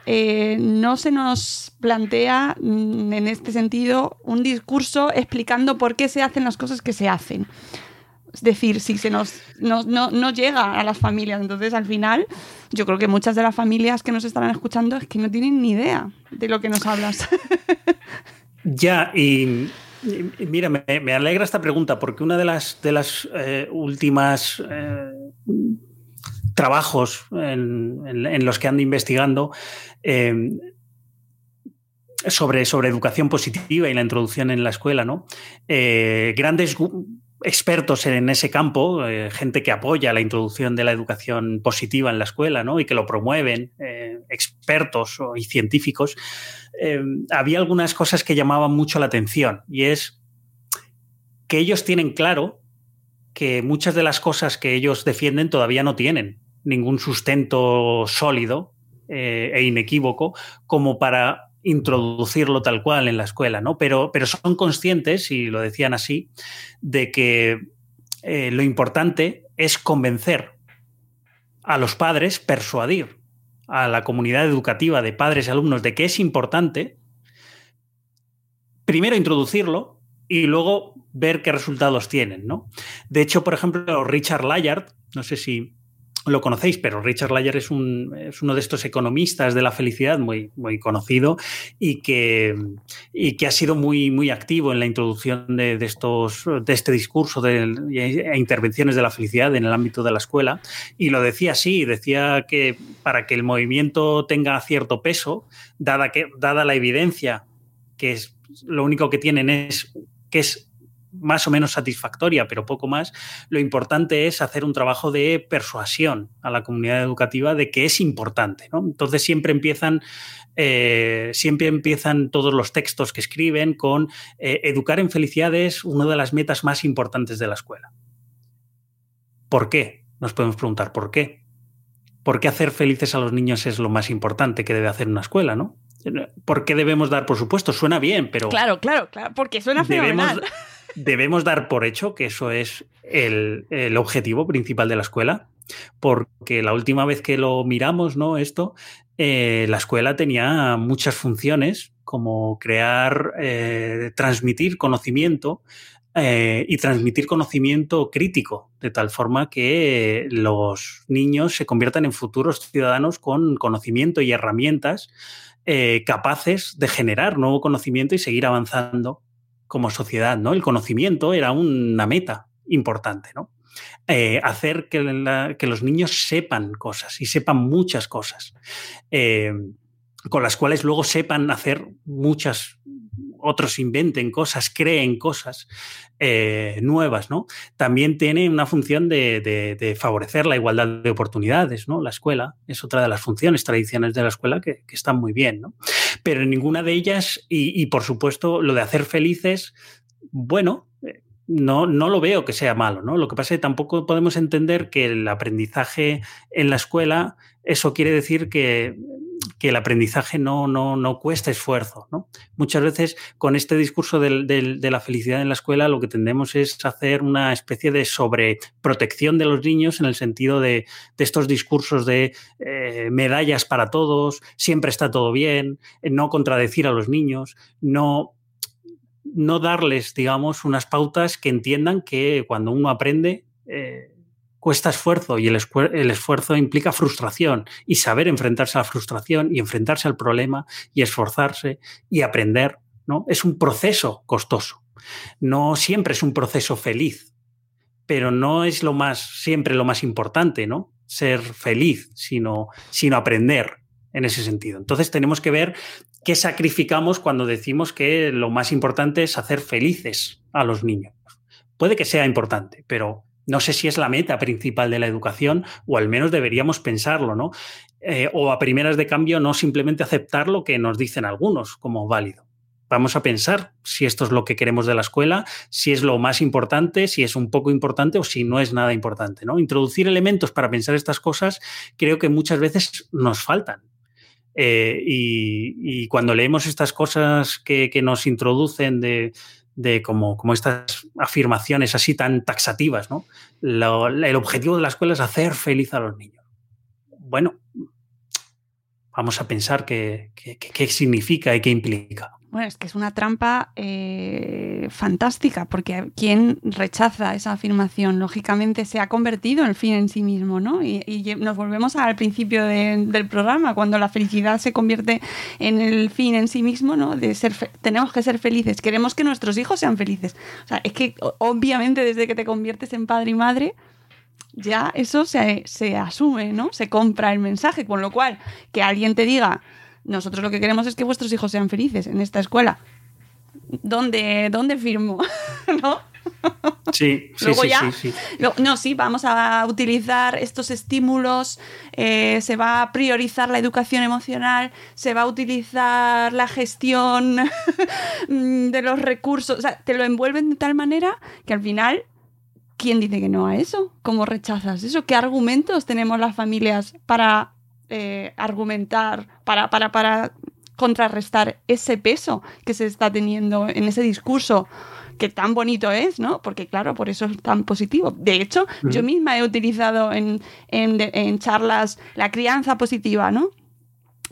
eh, no se nos plantea mm, en este sentido un discurso explicando por qué se hacen las cosas que se hacen. Es decir, si se nos no, llega a las familias. Entonces, al final, yo creo que muchas de las familias que nos estarán escuchando es que no tienen ni idea de lo que nos hablas. Ya, y, mira, me, alegra esta pregunta porque una de las, de las eh, últimas eh, trabajos en, los que ando investigando eh, sobre, sobre educación positiva y la introducción en la escuela, ¿no? grandes expertos en ese campo, eh, gente que apoya la introducción de la educación positiva en la escuela ¿no? y que lo promueven, eh, expertos y científicos, eh, había algunas cosas que llamaban mucho la atención y es que ellos tienen claro que muchas de las cosas que ellos defienden todavía no tienen ningún sustento sólido e inequívoco como para introducirlo tal cual en la escuela, ¿no? Pero, pero son conscientes, y lo decían así, de que eh, lo importante es convencer a los padres, persuadir a la comunidad educativa de padres y alumnos de que es importante, primero introducirlo y luego ver qué resultados tienen, ¿no? De hecho, por ejemplo, Richard Layard, no sé si lo conocéis, pero Richard Layer es, un, es, uno de estos economistas de la felicidad muy, muy conocido y que, y que ha sido muy, muy activo en la introducción de, estos, de este discurso de, e intervenciones de la felicidad en el ámbito de la escuela. Y lo decía así, decía que para que el movimiento tenga cierto peso, dada, que, dada la evidencia que es, lo único que tienen es que es más o menos satisfactoria, pero poco más, lo importante es hacer un trabajo de persuasión a la comunidad educativa de que es importante. ¿no? Entonces siempre empiezan, eh, siempre empiezan todos los textos que escriben con eh, educar en felicidad es una de las metas más importantes de la escuela. ¿Por qué? Nos podemos preguntar por qué. ¿Por qué hacer felices a los niños es lo más importante que debe hacer una escuela, no? ¿Por qué debemos dar, por supuesto? Suena bien, pero. Claro, claro, claro, porque suena fenomenal. debemos dar por hecho que eso es el, el, objetivo principal de la escuela, porque la última vez que lo miramos, ¿no? Esto, eh, la escuela tenía muchas funciones, como crear, eh, transmitir conocimiento, eh, y transmitir conocimiento crítico, de tal forma que los niños se conviertan en futuros ciudadanos con conocimiento y herramientas capaces de generar nuevo conocimiento y seguir avanzando como sociedad. ¿no? El conocimiento era una meta importante. ¿no? Eh, hacer que, los niños sepan cosas y sepan muchas cosas, eh, con las cuales luego sepan hacer muchas otros inventen cosas, creen cosas eh, nuevas, ¿no? También tiene una función de, favorecer la igualdad de oportunidades, ¿no? La escuela es otra de las funciones tradicionales de la escuela que, que están muy bien, ¿no? Pero ninguna de ellas, y, y, por supuesto, lo de hacer felices, bueno, eh, no, no lo veo que sea malo, ¿no? Lo que pasa es que tampoco podemos entender que el aprendizaje en la escuela, eso quiere decir que que el aprendizaje no, no, no cuesta esfuerzo. ¿no? Muchas veces con este discurso de, la felicidad en la escuela lo que tendemos es hacer una especie de sobreprotección de los niños en el sentido de, estos discursos de eh, medallas para todos, siempre está todo bien, no contradecir a los niños, no no darles, digamos, unas pautas que entiendan que cuando uno aprende, eh, cuesta esfuerzo y el, esfuerzo implica frustración y saber enfrentarse a la frustración y enfrentarse al problema y esforzarse y aprender, ¿no? Es un proceso costoso. No siempre es un proceso feliz, pero no es lo más, siempre lo más importante, ¿no? Ser feliz, sino, sino aprender en ese sentido. Entonces tenemos que ver qué sacrificamos cuando decimos que lo más importante es hacer felices a los niños. Puede que sea importante, pero no sé si es la meta principal de la educación, o al menos deberíamos pensarlo, ¿no? Eh, o a primeras de cambio no simplemente aceptar lo que nos dicen algunos como válido. Vamos a pensar si esto es lo que queremos de la escuela, si es lo más importante, si es un poco importante o si no es nada importante. ¿no? Introducir elementos para pensar estas cosas creo que muchas veces nos faltan. Eh, y, cuando leemos estas cosas que, que nos introducen de, de como, como, estas afirmaciones así tan taxativas, ¿no? Lo, el objetivo de la escuela es hacer feliz a los niños. Bueno, vamos a pensar qué, qué, qué significa y qué implica. Bueno, es que es una trampa eh, fantástica, porque quien rechaza esa afirmación, lógicamente, se ha convertido en el fin en sí mismo, ¿no? Y, nos volvemos al principio de, del programa, cuando la felicidad se convierte en el fin en sí mismo, ¿no? De ser tenemos que ser felices, queremos que nuestros hijos sean felices. O sea, es que obviamente desde que te conviertes en padre y madre, ya eso se asume, ¿no? Se compra el mensaje, con lo cual, que alguien te diga nosotros lo que queremos es que vuestros hijos sean felices en esta escuela. ¿Dónde, dónde firmo? ¿No? Sí, sí, Luego sí, ya, sí, sí. Lo, no, sí, vamos a utilizar estos estímulos, eh, se va a priorizar la educación emocional, se va a utilizar la gestión de los recursos, o sea, te lo envuelven de tal manera que al final, ¿quién dice que no a eso? ¿Cómo rechazas eso? ¿Qué argumentos tenemos las familias para eh, argumentar, para, para, para contrarrestar ese peso que se está teniendo en ese discurso que tan bonito es, ¿no? Porque claro, por eso es tan positivo. De hecho, yo misma he utilizado en, en, en, charlas la crianza positiva, ¿no?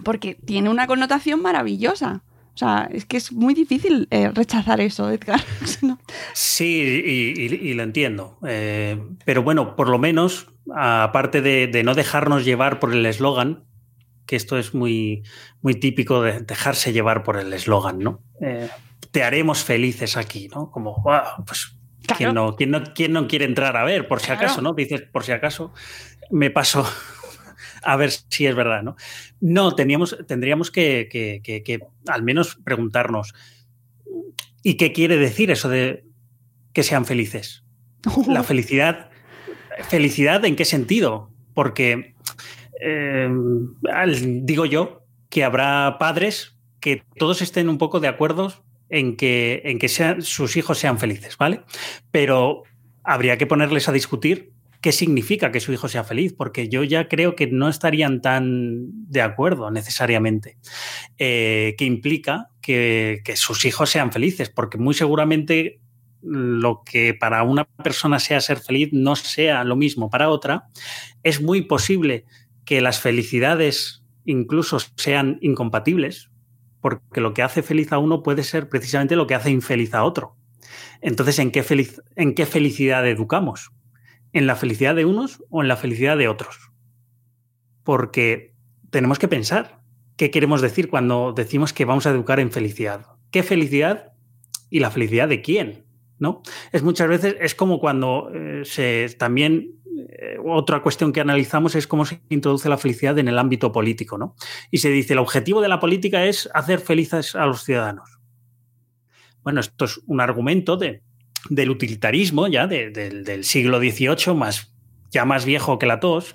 Porque tiene una connotación maravillosa. O sea, es que es muy difícil eh, rechazar eso, Edgar. ¿no? Sí, y, y, y, lo entiendo. Eh, pero bueno, por lo menos, aparte de, de no dejarnos llevar por el eslogan, que esto es muy, muy típico de dejarse llevar por el eslogan, ¿no? Eh, te haremos felices aquí, ¿no? Como, wow, pues, claro. ¿quién, no, quién, no, ¿quién no quiere entrar a ver? Por si claro. acaso, ¿no? Dices, por si acaso, me paso a ver si es verdad, ¿no? No, teníamos, tendríamos que, que, que, que al menos preguntarnos, ¿y qué quiere decir eso de que sean felices? La felicidad, felicidad en qué sentido? Porque eh, digo yo que habrá padres que todos estén un poco de acuerdo en que, en que sean, sus hijos sean felices, ¿vale? Pero habría que ponerles a discutir qué significa que su hijo sea feliz, porque yo ya creo que no estarían tan de acuerdo necesariamente. Eh, que implica que, sus hijos sean felices, porque muy seguramente lo que para una persona sea ser feliz no sea lo mismo para otra. Es muy posible que las felicidades incluso sean incompatibles, porque lo que hace feliz a uno puede ser precisamente lo que hace infeliz a otro. Entonces, ¿en qué, feliz, ¿en qué felicidad educamos? ¿En la felicidad de unos o en la felicidad de otros? Porque tenemos que pensar qué queremos decir cuando decimos que vamos a educar en felicidad. ¿Qué felicidad y la felicidad de quién? ¿No? Es muchas veces, es como cuando eh, se también eh, otra cuestión que analizamos es cómo se introduce la felicidad en el ámbito político, ¿no? Y se dice, el objetivo de la política es hacer felices a los ciudadanos. Bueno, esto es un argumento de, del utilitarismo ya de, de, del siglo XVIII, más, ya más viejo que la tos,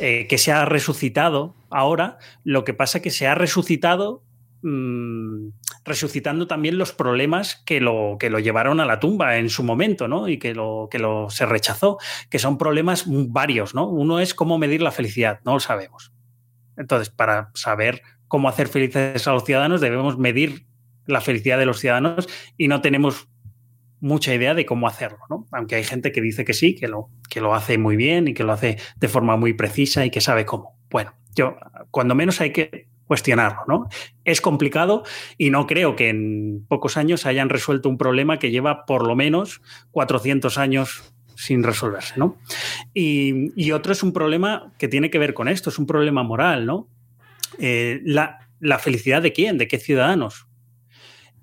eh, que se ha resucitado ahora. Lo que pasa es que se ha resucitado mmm, resucitando también los problemas que lo, que lo llevaron a la tumba en su momento, ¿no? Y que lo, que lo se rechazó, que son problemas varios, ¿no? Uno es cómo medir la felicidad, no lo sabemos. Entonces, para saber cómo hacer felices a los ciudadanos, debemos medir la felicidad de los ciudadanos y no tenemos mucha idea de cómo hacerlo, ¿no? Aunque hay gente que dice que sí, que lo, que lo hace muy bien y que lo hace de forma muy precisa y que sabe cómo. Bueno, yo, cuando menos hay que cuestionarlo, ¿no? Es complicado y no creo que en pocos años hayan resuelto un problema que lleva por lo menos 400 años sin resolverse, ¿no? Y, otro es un problema que tiene que ver con esto, es un problema moral, ¿no? Eh, la, la, felicidad de quién, de qué ciudadanos.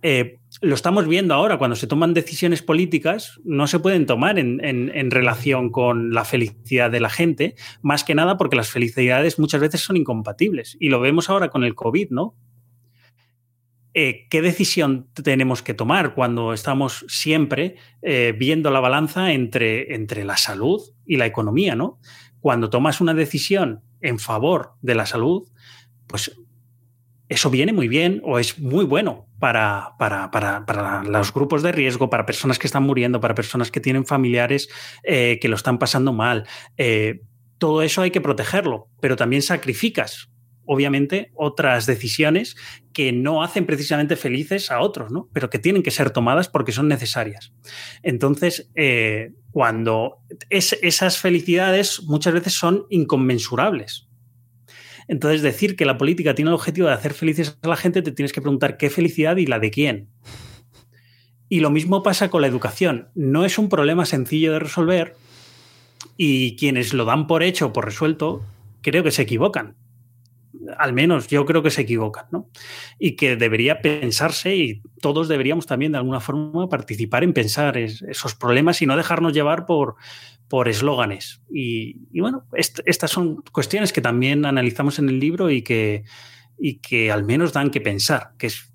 Eh, lo estamos viendo ahora, cuando se toman decisiones políticas, no se pueden tomar en, relación con la felicidad de la gente, más que nada porque las felicidades muchas veces son incompatibles. Y lo vemos ahora con el COVID, ¿no? Eh, ¿Qué decisión tenemos que tomar cuando estamos siempre eh, viendo la balanza entre, entre la salud y la economía, ¿no? Cuando tomas una decisión en favor de la salud, pues eso viene muy bien o es muy bueno para, para, para, para, los grupos de riesgo, para personas que están muriendo, para personas que tienen familiares eh, que lo están pasando mal. Eh, todo eso hay que protegerlo, pero también sacrificas, obviamente, otras decisiones que no hacen precisamente felices a otros, ¿no? pero que tienen que ser tomadas porque son necesarias. Entonces, eh, cuando es, esas felicidades muchas veces son inconmensurables, entonces, decir que la política tiene el objetivo de hacer felices a la gente, te tienes que preguntar qué felicidad y la de quién. Y lo mismo pasa con la educación. No es un problema sencillo de resolver y quienes lo dan por hecho o por resuelto, creo que se equivocan. Al menos yo creo que se equivocan, ¿no? Y que debería pensarse y todos deberíamos también de alguna forma participar en pensar es, esos problemas y no dejarnos llevar por, por eslóganes. Y, bueno, est estas son cuestiones que también analizamos en el libro y que, y que al menos dan que pensar, que es,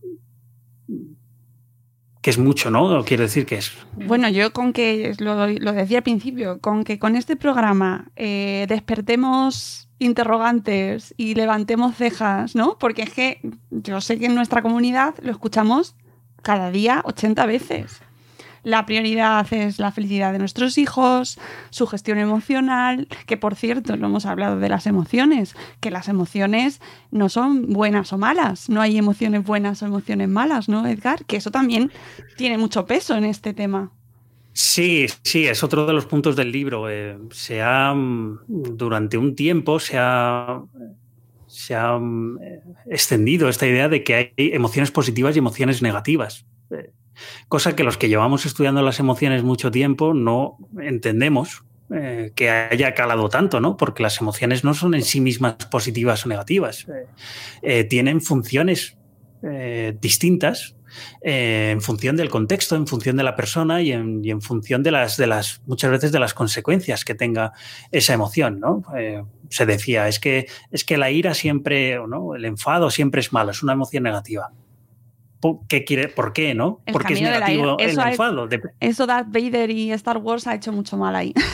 que es mucho, ¿no? Quiero decir que es. Bueno, yo con que, lo, lo decía al principio, con que con este programa eh, despertemos interrogantes y levantemos cejas, ¿no? Porque es que yo sé que en nuestra comunidad lo escuchamos cada día 80 veces la prioridad es la felicidad de nuestros hijos, su gestión emocional, que por cierto, no hemos hablado de las emociones, que las emociones no son buenas o malas, no hay emociones buenas o emociones malas, ¿no, Edgar? Que eso también tiene mucho peso en este tema. Sí, sí, es otro de los puntos del libro. Eh, se ha, durante un tiempo, se ha, se ha eh, extendido esta idea de que hay emociones positivas y emociones negativas. Eh, cosa que los que llevamos estudiando las emociones mucho tiempo no entendemos eh, que haya calado tanto, ¿no? Porque las emociones no son en sí mismas positivas o negativas, tienen funciones distintas eh, en función del contexto, en función de la persona y en, y en, función de las, de las, muchas veces de las consecuencias que tenga esa emoción, ¿no? Eh, se decía, es que, es que la ira siempre, ¿no? El enfado siempre es malo, es una emoción negativa. ¿Qué quiere, ¿Por qué, no? El Porque es negativo el Eso. De- Darth Vader y Star Wars ha hecho mucho mal ahí.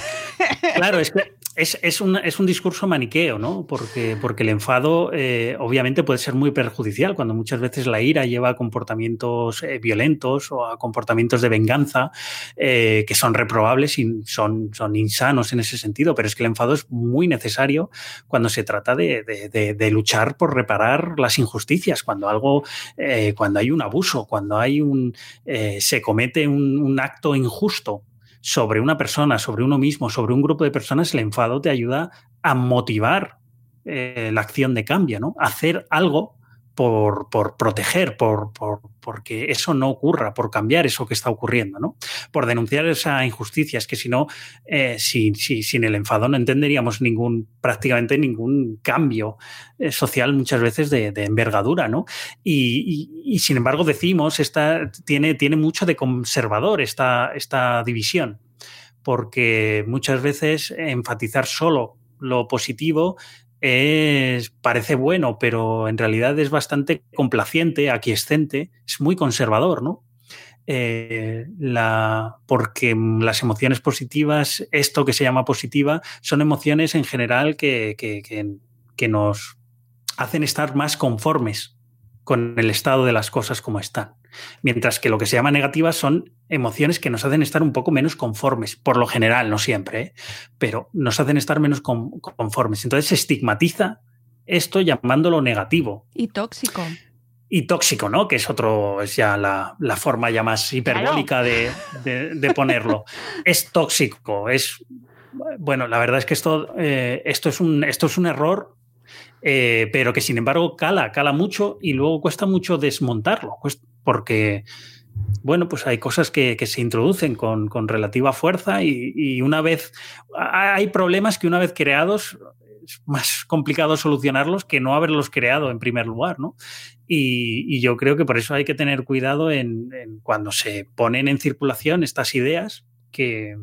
Claro, es que es, es, un, es un discurso maniqueo, ¿no? Porque, porque el enfado eh, obviamente puede ser muy perjudicial cuando muchas veces la ira lleva a comportamientos eh, violentos o a comportamientos de venganza eh, que son reprobables y son, son insanos en ese sentido. Pero es que el enfado es muy necesario cuando se trata de, de, de, de luchar por reparar las injusticias, cuando algo, eh, cuando hay un abuso, cuando hay un eh, se comete un, acto injusto sobre una persona, sobre uno mismo, sobre un grupo de personas, el enfado te ayuda a motivar eh, la acción de cambio, ¿no? Hacer algo por, por proteger, por, por, porque eso no ocurra, por cambiar eso que está ocurriendo, ¿no? Por denunciar esa injusticia. Es que si no, eh, si, si, sin el enfado no entenderíamos ningún, prácticamente ningún cambio eh, social muchas veces de, envergadura, ¿no? Y, y, y, sin embargo decimos, esta, tiene, tiene mucho de conservador esta, esta división, porque muchas veces enfatizar solo lo positivo es, parece bueno, pero en realidad es bastante complaciente, aquiescente, es muy conservador, ¿no? Eh, la, porque las emociones positivas, esto que se llama positiva, son emociones en general que, que, que, que nos hacen estar más conformes con el estado de las cosas como están. Mientras que lo que se llama negativas son emociones que nos hacen estar un poco menos conformes, por lo general, no siempre, ¿eh? pero nos hacen estar menos con, conformes. Entonces se estigmatiza esto llamándolo negativo. Y tóxico. Y tóxico, ¿no? Que es otro, es ya la, la forma ya más hiperbólica de, de, ponerlo. es tóxico, es. Bueno, la verdad es que esto, eh, esto, es, un, esto es un error eh, pero que sin embargo cala, cala mucho y luego cuesta mucho desmontarlo, porque, bueno, pues hay cosas que, se introducen con, con relativa fuerza y, una vez, hay problemas que una vez creados es más complicado solucionarlos que no haberlos creado en primer lugar, ¿no? Y, yo creo que por eso hay que tener cuidado en, cuando se ponen en circulación estas ideas que,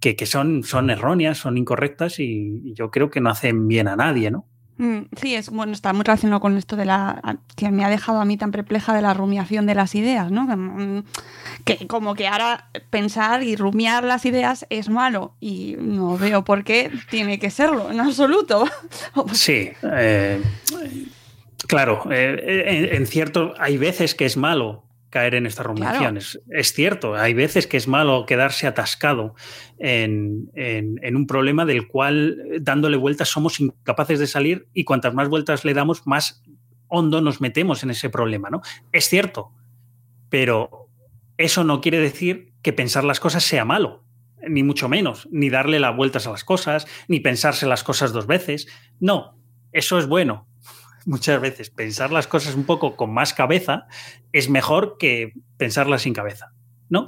que, que son, son erróneas, son incorrectas y, y yo creo que no hacen bien a nadie, ¿no? Mm, Sí, es bueno, está muy relacionado con esto de la que me ha dejado a mí tan perpleja de la rumiación de las ideas, ¿no? Que, que, como que ahora pensar y rumiar las ideas es malo y no veo por qué tiene que serlo en absoluto. Sí, eh, claro, eh, en, en, cierto hay veces que es malo caer en estas rumiaciones. Claro. Es cierto, hay veces que es malo quedarse atascado en, en, en, un problema del cual dándole vueltas somos incapaces de salir y cuantas más vueltas le damos, más hondo nos metemos en ese problema. ¿no? Es cierto, pero eso no quiere decir que pensar las cosas sea malo, ni mucho menos, ni darle las vueltas a las cosas, ni pensarse las cosas dos veces. No, eso es bueno, muchas veces pensar las cosas un poco con más cabeza es mejor que pensarlas sin cabeza, ¿no?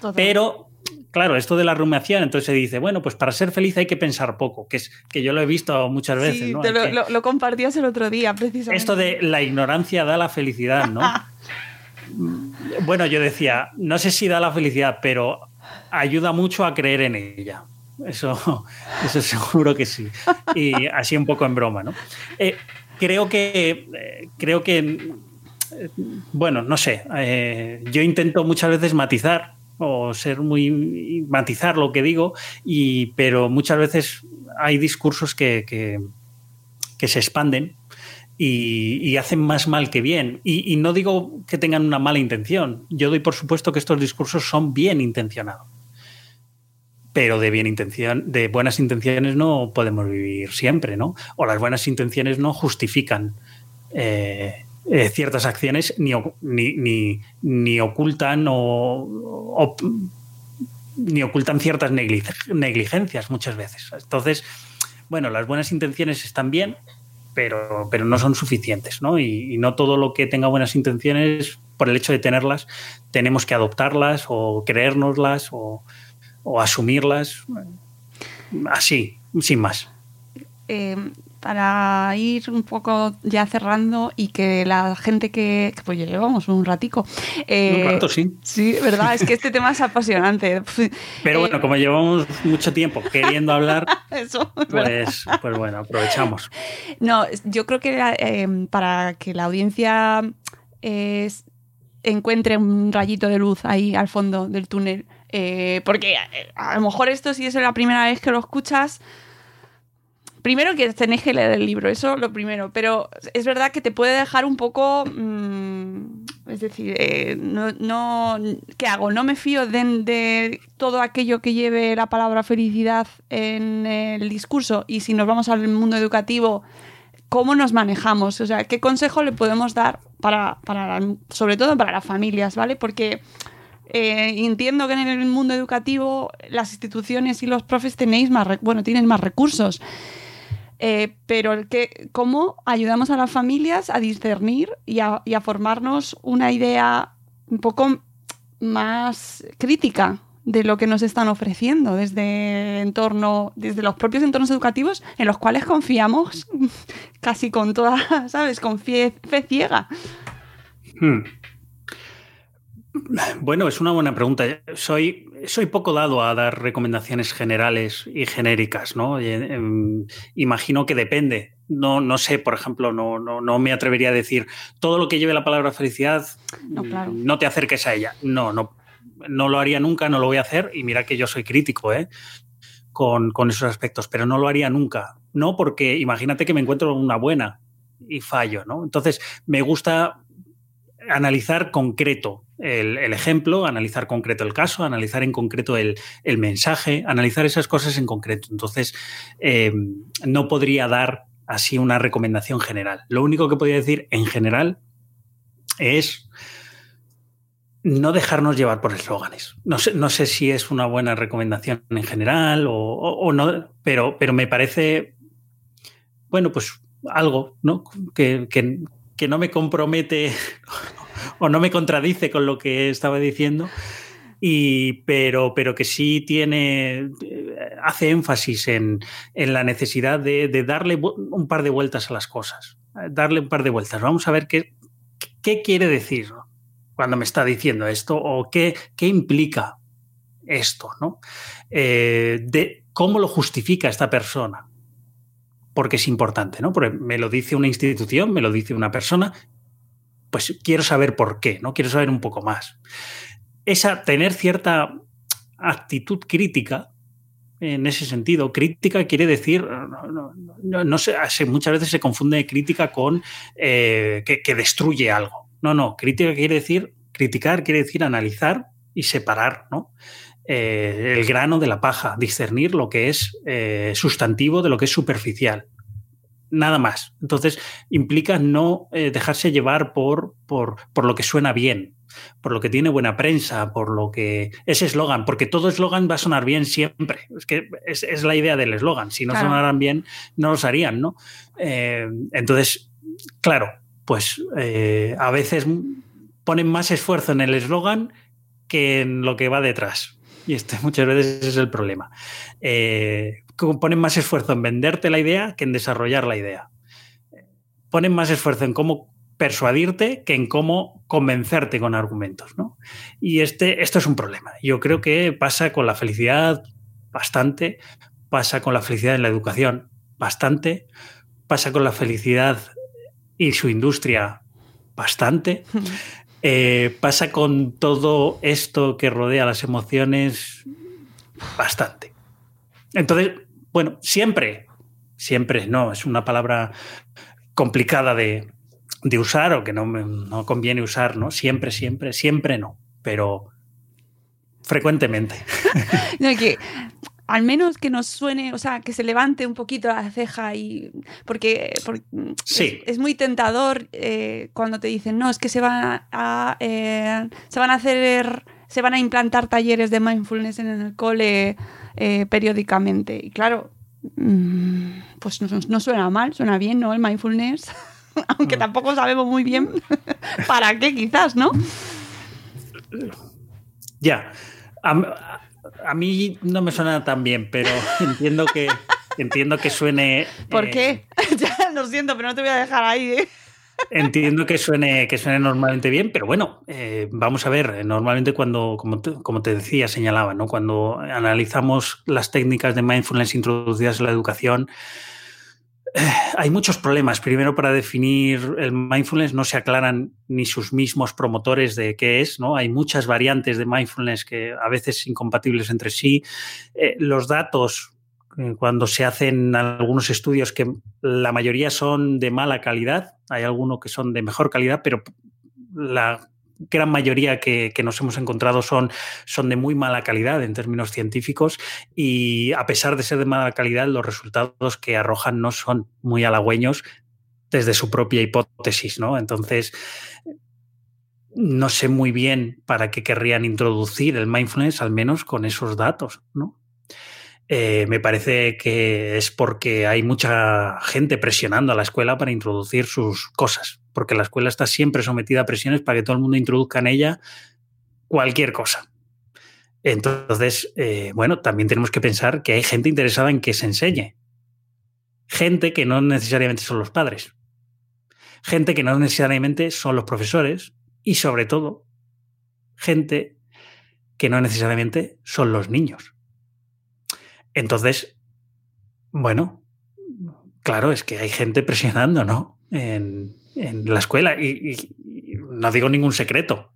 Total. Pero, claro, esto de la rumiación, entonces se dice, bueno, pues para ser feliz hay que pensar poco, que es que yo lo he visto muchas veces, sí, ¿no? Te lo, que, lo, lo, compartías el otro día, precisamente. Esto de la ignorancia da la felicidad, ¿no? bueno, yo decía, no sé si da la felicidad, pero ayuda mucho a creer en ella. Eso, eso seguro que sí. Y así un poco en broma, ¿no? Eh, creo que eh, creo que eh, bueno no sé eh, yo intento muchas veces matizar o ser muy matizar lo que digo y pero muchas veces hay discursos que, que, se expanden y, hacen más mal que bien. Y no digo que tengan una mala intención yo doy por supuesto que estos discursos son bien intencionados pero de bien intención, de buenas intenciones no podemos vivir siempre, ¿no? O las buenas intenciones no justifican eh, eh, ciertas acciones ni, ni, ni, ni ocultan o, ni ocultan ciertas negligencias muchas veces. Entonces, bueno, las buenas intenciones están bien, pero, pero no son suficientes, ¿no? Y, y no todo lo que tenga buenas intenciones, por el hecho de tenerlas, tenemos que adoptarlas o creérnoslas o o asumirlas así, sin más. Eh, para ir un poco ya cerrando y que la gente que, que pues ya llevamos un ratico. eh, Un rato, sí. Sí, verdad, es que este tema es apasionante. Pero Eh, bueno, como llevamos mucho tiempo queriendo hablar, eso, pues, pues bueno, aprovechamos. No, yo creo que eh, para que la audiencia eh, encuentre un rayito de luz ahí al fondo del túnel, eh, porque eh, a lo mejor esto si es la primera vez que lo escuchas, primero que tenéis que leer el libro, eso lo primero, pero es verdad que te puede dejar un poco, mm, es decir, eh, no, no, ¿qué hago? No me fío de, todo aquello que lleve la palabra felicidad en el discurso y si nos vamos al mundo educativo, ¿cómo nos manejamos? O sea, ¿qué consejo le podemos dar para, para la- sobre todo para las familias, ¿vale? Porque... Eh, entiendo que en el mundo educativo las instituciones y los profes tenéis más, bueno, tienen más recursos. Eh, pero el que, ¿cómo ayudamos a las familias a discernir y a, y a formarnos una idea un poco más crítica de lo que nos están ofreciendo desde entorno, desde los propios entornos educativos en los cuales confiamos casi con toda, ¿sabes? Con fe, fe ciega. Hmm. Bueno, es una buena pregunta. Soy, soy poco dado a dar recomendaciones generales y genéricas, ¿no? Y, em, imagino que depende. No, no sé, por ejemplo, no, no, no me atrevería a decir todo lo que lleve la palabra felicidad, No, claro. no te acerques a ella. No, no, no lo haría nunca, no lo voy a hacer. Y mira que yo soy crítico, ¿eh? Con, con esos aspectos, pero no lo haría nunca. No, porque imagínate que me encuentro una buena y fallo, ¿no? Entonces, me gusta analizar concreto el, ejemplo, analizar concreto el caso, analizar en concreto el, el mensaje, analizar esas cosas en concreto. Entonces, eh, no podría dar así una recomendación general. Lo único que podría decir en general es no dejarnos llevar por eslóganes. No sé, no sé si es una buena recomendación en general o, o, o no, pero, pero me parece, bueno, pues algo, ¿no? Que, que, que no me compromete o no me contradice con lo que estaba diciendo, y, pero, pero que sí tiene, hace énfasis en, en la necesidad de, de, darle un par de vueltas a las cosas, darle un par de vueltas. Vamos a ver qué, qué quiere decir cuando me está diciendo esto o qué, qué implica esto, ¿no? Eh, de cómo lo justifica esta persona porque es importante, ¿no? Porque me lo dice una institución, me lo dice una persona, pues quiero saber por qué, ¿no? Quiero saber un poco más. Esa, tener cierta actitud crítica, en ese sentido, crítica quiere decir, no, muchas veces se confunde crítica con eh, que, que, destruye algo. No, no, crítica quiere decir, criticar quiere decir analizar y separar, ¿no? Eh, el grano de la paja, discernir lo que es eh, sustantivo de lo que es superficial. Nada más. Entonces, implica no eh, dejarse llevar por, por, por, lo que suena bien, por lo que tiene buena prensa, por lo que es eslogan, porque todo eslogan va a sonar bien siempre. Es que es, es la idea del eslogan. Si no claro. sonaran bien, no los harían, ¿no? Eh, entonces, claro, pues eh, a veces ponen más esfuerzo en el eslogan que en lo que va detrás. Y este muchas veces es el problema. Eh, ponen más esfuerzo en venderte la idea que en desarrollar la idea. Ponen más esfuerzo en cómo persuadirte que en cómo convencerte con argumentos. ¿no? Y este, esto es un problema. Yo creo que pasa con la felicidad bastante, pasa con la felicidad en la educación bastante, pasa con la felicidad y su industria bastante. Eh, pasa con todo esto que rodea las emociones bastante. Entonces, bueno, siempre, siempre no, es una palabra complicada de, de usar o que no, no, conviene usar, ¿no? Siempre, siempre, siempre no, pero frecuentemente. No, que al menos que nos suene, o sea, que se levante un poquito la ceja y porque, porque sí. es, es, muy tentador eh, cuando te dicen, no, es que se van a, eh, se van a hacer, se van a implantar talleres de mindfulness en el cole eh, periódicamente. Y claro, mmm, pues no, no, suena mal, suena bien, ¿no? El mindfulness, aunque Mm. tampoco sabemos muy bien para qué quizás, ¿no? Ya. A, a, mí no me suena tan bien, pero entiendo que, entiendo que suene. ¿Por eh, qué? ya lo siento, pero no te voy a dejar ahí. ¿eh? Entiendo que suene, que suene normalmente bien, pero bueno, eh, vamos a ver, normalmente cuando, como te, como te decía, señalaba, ¿no? cuando analizamos las técnicas de mindfulness introducidas en la educación, eh, hay muchos problemas. Primero, para definir el mindfulness no se aclaran ni sus mismos promotores de qué es, ¿no? Hay muchas variantes de mindfulness que a veces incompatibles entre sí. Eh, los datos eh, cuando se hacen algunos estudios que la mayoría son de mala calidad, hay algunos que son de mejor calidad, pero la gran mayoría que, que, nos hemos encontrado son, son de muy mala calidad en términos científicos y a pesar de ser de mala calidad, los resultados que arrojan no son muy halagüeños desde su propia hipótesis, ¿no? Entonces, no sé muy bien para qué querrían introducir el mindfulness, al menos con esos datos, ¿no? Eh, me parece que es porque hay mucha gente presionando a la escuela para introducir sus cosas, porque la escuela está siempre sometida a presiones para que todo el mundo introduzca en ella cualquier cosa. Entonces, eh, bueno, también tenemos que pensar que hay gente interesada en que se enseñe. Gente que no necesariamente son los padres. Gente que no necesariamente son los profesores. Y sobre todo, gente que no necesariamente son los niños. Entonces, bueno, claro, es que hay gente presionando, ¿no? En, en la escuela. Y, y, no digo ningún secreto.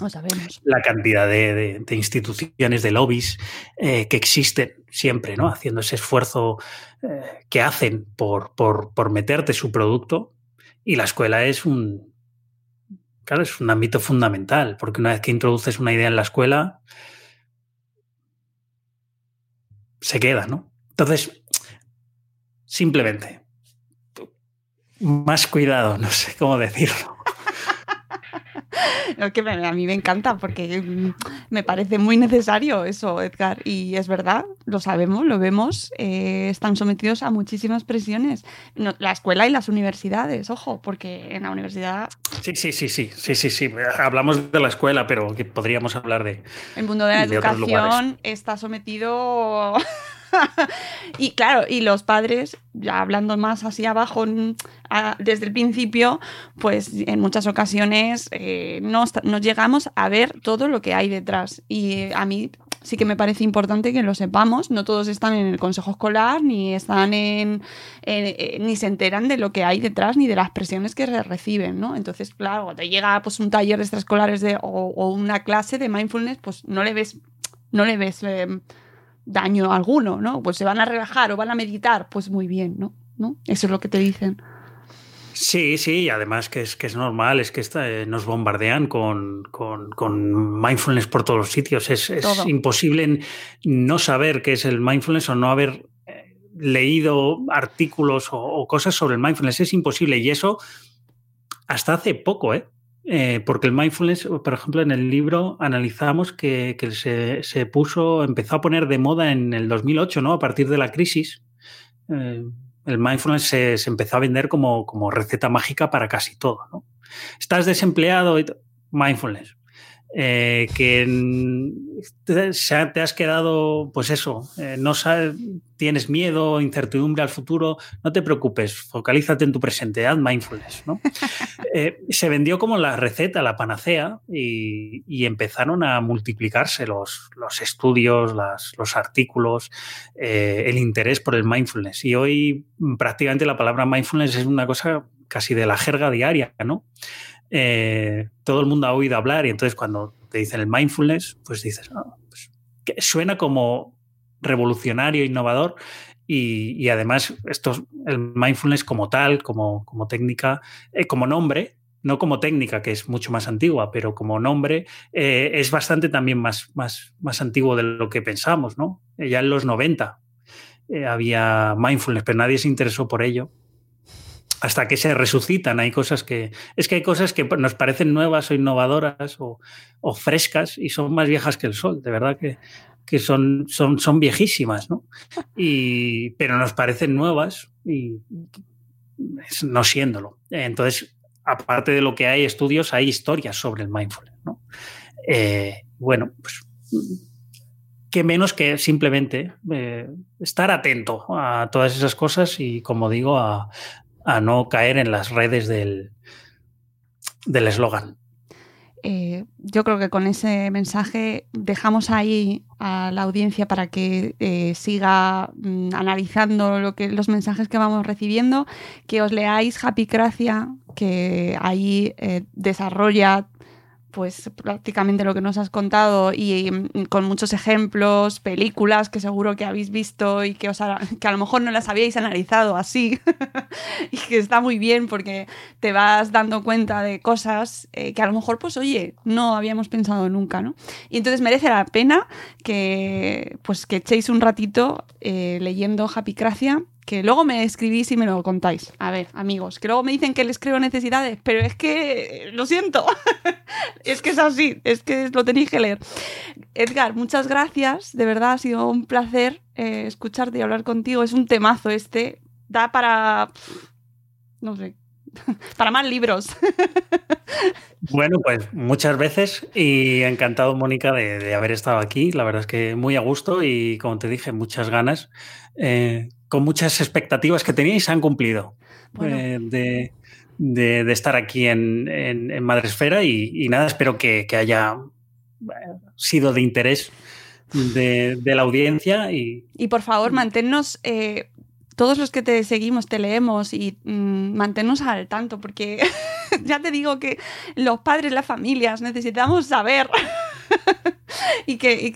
Lo sabemos. La cantidad de, de, de instituciones, de lobbies eh, que existen siempre, ¿no? Haciendo ese esfuerzo eh, que hacen por, por, por meterte su producto. Y la escuela es un. Claro, es un ámbito fundamental, porque una vez que introduces una idea en la escuela, se queda, ¿no? Entonces, simplemente, más cuidado, no sé cómo decirlo. No, que a mí me encanta porque mm, me parece muy necesario eso, Edgar. Y es verdad, lo sabemos, lo vemos, eh, están sometidos a muchísimas presiones. No, la escuela y las universidades, ojo, porque en la universidad... Sí, sí, sí, sí, sí, sí, sí. Hablamos de la escuela, pero que podríamos hablar de... El mundo de la de educación está sometido... y claro, y los padres, ya hablando más así abajo, desde el principio, pues en muchas ocasiones eh, no, no, llegamos a ver todo lo que hay detrás. Y a mí sí que me parece importante que lo sepamos. No todos están en el consejo escolar, ni están en, en ni se enteran de lo que hay detrás, ni de las presiones que reciben, ¿no? Entonces, claro, te llega pues un taller de extraescolares de, o, o, una clase de mindfulness, pues no le ves, no le ves. Eh, daño alguno, ¿no? Pues se van a relajar o van a meditar, pues muy bien, ¿no? ¿No? Eso es lo que te dicen. Sí, sí, y además que es, que es normal, es que esta, eh, nos bombardean con, con, con, mindfulness por todos los sitios. Es, es imposible no saber qué es el mindfulness o no haber eh, leído artículos o, o, cosas sobre el mindfulness. Es imposible y eso hasta hace poco, ¿eh? Eh, porque el mindfulness, por ejemplo, en el libro analizamos que, se, puso, empezó a poner de moda en el 2008, ¿no? A partir de la crisis. Eh, el mindfulness se, empezó a vender como, como receta mágica para casi todo, ¿no? Estás desempleado, mindfulness. Eh, que te, te, has quedado, pues eso, eh, no sabes, tienes miedo, incertidumbre al futuro, no te preocupes, focalízate en tu presente, haz mindfulness. ¿no? eh, se vendió como la receta, la panacea, y, y empezaron a multiplicarse los, los estudios, las, los artículos, el interés por el mindfulness. Y hoy prácticamente la palabra mindfulness es una cosa casi de la jerga diaria, ¿no? Eh, todo el mundo ha oído hablar y entonces cuando te dicen el mindfulness, pues dices, oh, pues, que suena como revolucionario, innovador y, además esto, el mindfulness como tal, como, como técnica, eh, como nombre, no como técnica, que es mucho más antigua, pero como nombre, eh, es bastante también más, más, más antiguo de lo que pensamos, ¿no? Ya en los 90 eh, había mindfulness, pero nadie se interesó por ello hasta que se resucitan. Hay cosas que. Es que hay cosas que nos parecen nuevas o innovadoras o, frescas y son más viejas que el sol. De verdad que, que son, son, son viejísimas, ¿no? Y, pero nos parecen nuevas y no siéndolo. Entonces, aparte de lo que hay estudios, hay historias sobre el mindfulness, ¿no? Eh, bueno, pues que menos que simplemente eh, estar atento a todas esas cosas y, como digo, a, a no caer en las redes del del eslogan. Eh, yo creo que con ese mensaje dejamos ahí a la audiencia para que eh, siga mm, analizando lo que, los mensajes que vamos recibiendo, que os leáis Happy Gracia, que ahí eh, desarrolla pues prácticamente lo que nos has contado y mm, con muchos ejemplos, películas que seguro que habéis visto y que, os que a lo mejor no las habíais analizado así y que está muy bien porque te vas dando cuenta de cosas eh, que a lo mejor pues oye, no habíamos pensado nunca, ¿no? Y entonces merece la pena que pues que echéis un ratito eh, leyendo Happycracia que luego me escribís y me lo contáis. A ver, amigos, que luego me dicen que les creo necesidades, pero es que lo siento. es que es así, es que lo tenéis que leer. Edgar, muchas gracias. De verdad ha sido un placer eh, escucharte y hablar contigo. Es un temazo este. Da para. No sé. Para más libros. Bueno, pues muchas veces y encantado, Mónica, de, haber estado aquí. La verdad es que muy a gusto y, como te dije, muchas ganas. Eh, con muchas expectativas que teníais se han cumplido eh, de, estar aquí en, en, Madresfera y, nada, espero que, haya sido de interés de, la audiencia. Y, y por favor, manténnos... Eh, todos los que te seguimos, te leemos y mm, manténnos al tanto, porque ya te digo que los padres, las familias, necesitamos saber y que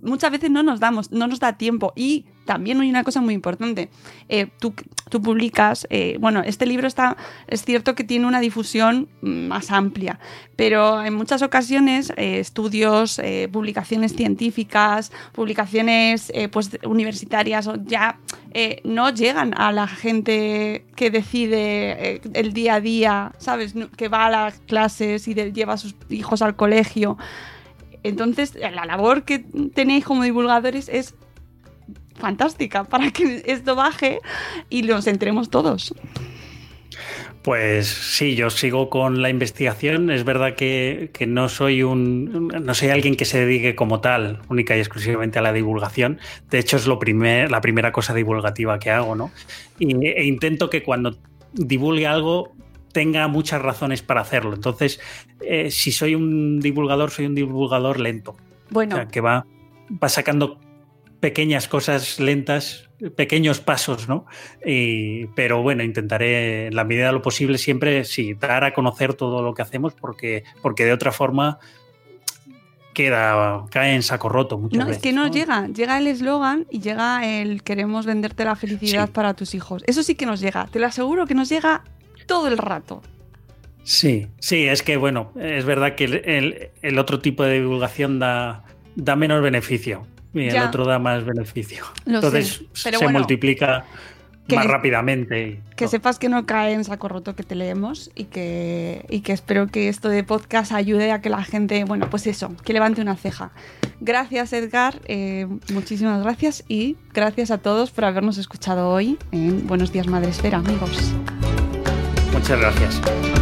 muchas veces no nos damos, no nos da tiempo. Y también hay una cosa muy importante. Eh, tú, tú, publicas, eh, bueno, este libro está, es cierto que tiene una difusión más amplia, pero en muchas ocasiones eh, estudios, publicaciones científicas, publicaciones pues, universitarias ya no llegan a la gente que decide el día a día, ¿sabes? Que va a las clases y lleva a sus hijos al colegio. Entonces, la labor que tenéis como divulgadores es fantástica para que esto baje y nos entremos todos. Pues sí, yo sigo con la investigación. Es verdad que, no soy un. no soy alguien que se dedique como tal, única y exclusivamente a la divulgación. De hecho, es lo primer, la primera cosa divulgativa que hago, ¿no? E intento que cuando divulgue algo tenga muchas razones para hacerlo. Entonces, eh, si soy un divulgador, soy un divulgador lento. Bueno. que va, va sacando pequeñas cosas lentas, pequeños pasos, ¿no? pero bueno, intentaré en la medida de lo posible siempre sí, dar a conocer todo lo que hacemos porque, porque de otra forma queda, cae en saco roto muchas no, es que no, llega, llega el eslogan y llega el queremos venderte la felicidad para tus hijos. Eso sí que nos llega, te lo aseguro que nos llega todo el rato. Sí, sí, es que bueno, es verdad que el, el otro tipo de divulgación da, da menos beneficio y el otro da más beneficio. Entonces se multiplica más rápidamente. que sepas que no cae en saco roto que te leemos y que, y que espero que esto de podcast ayude a que la gente, bueno, pues eso, que levante una ceja. Gracias Edgar, eh, muchísimas gracias y gracias a todos por habernos escuchado hoy en Buenos Días Madre Esfera, amigos. Muchas gracias.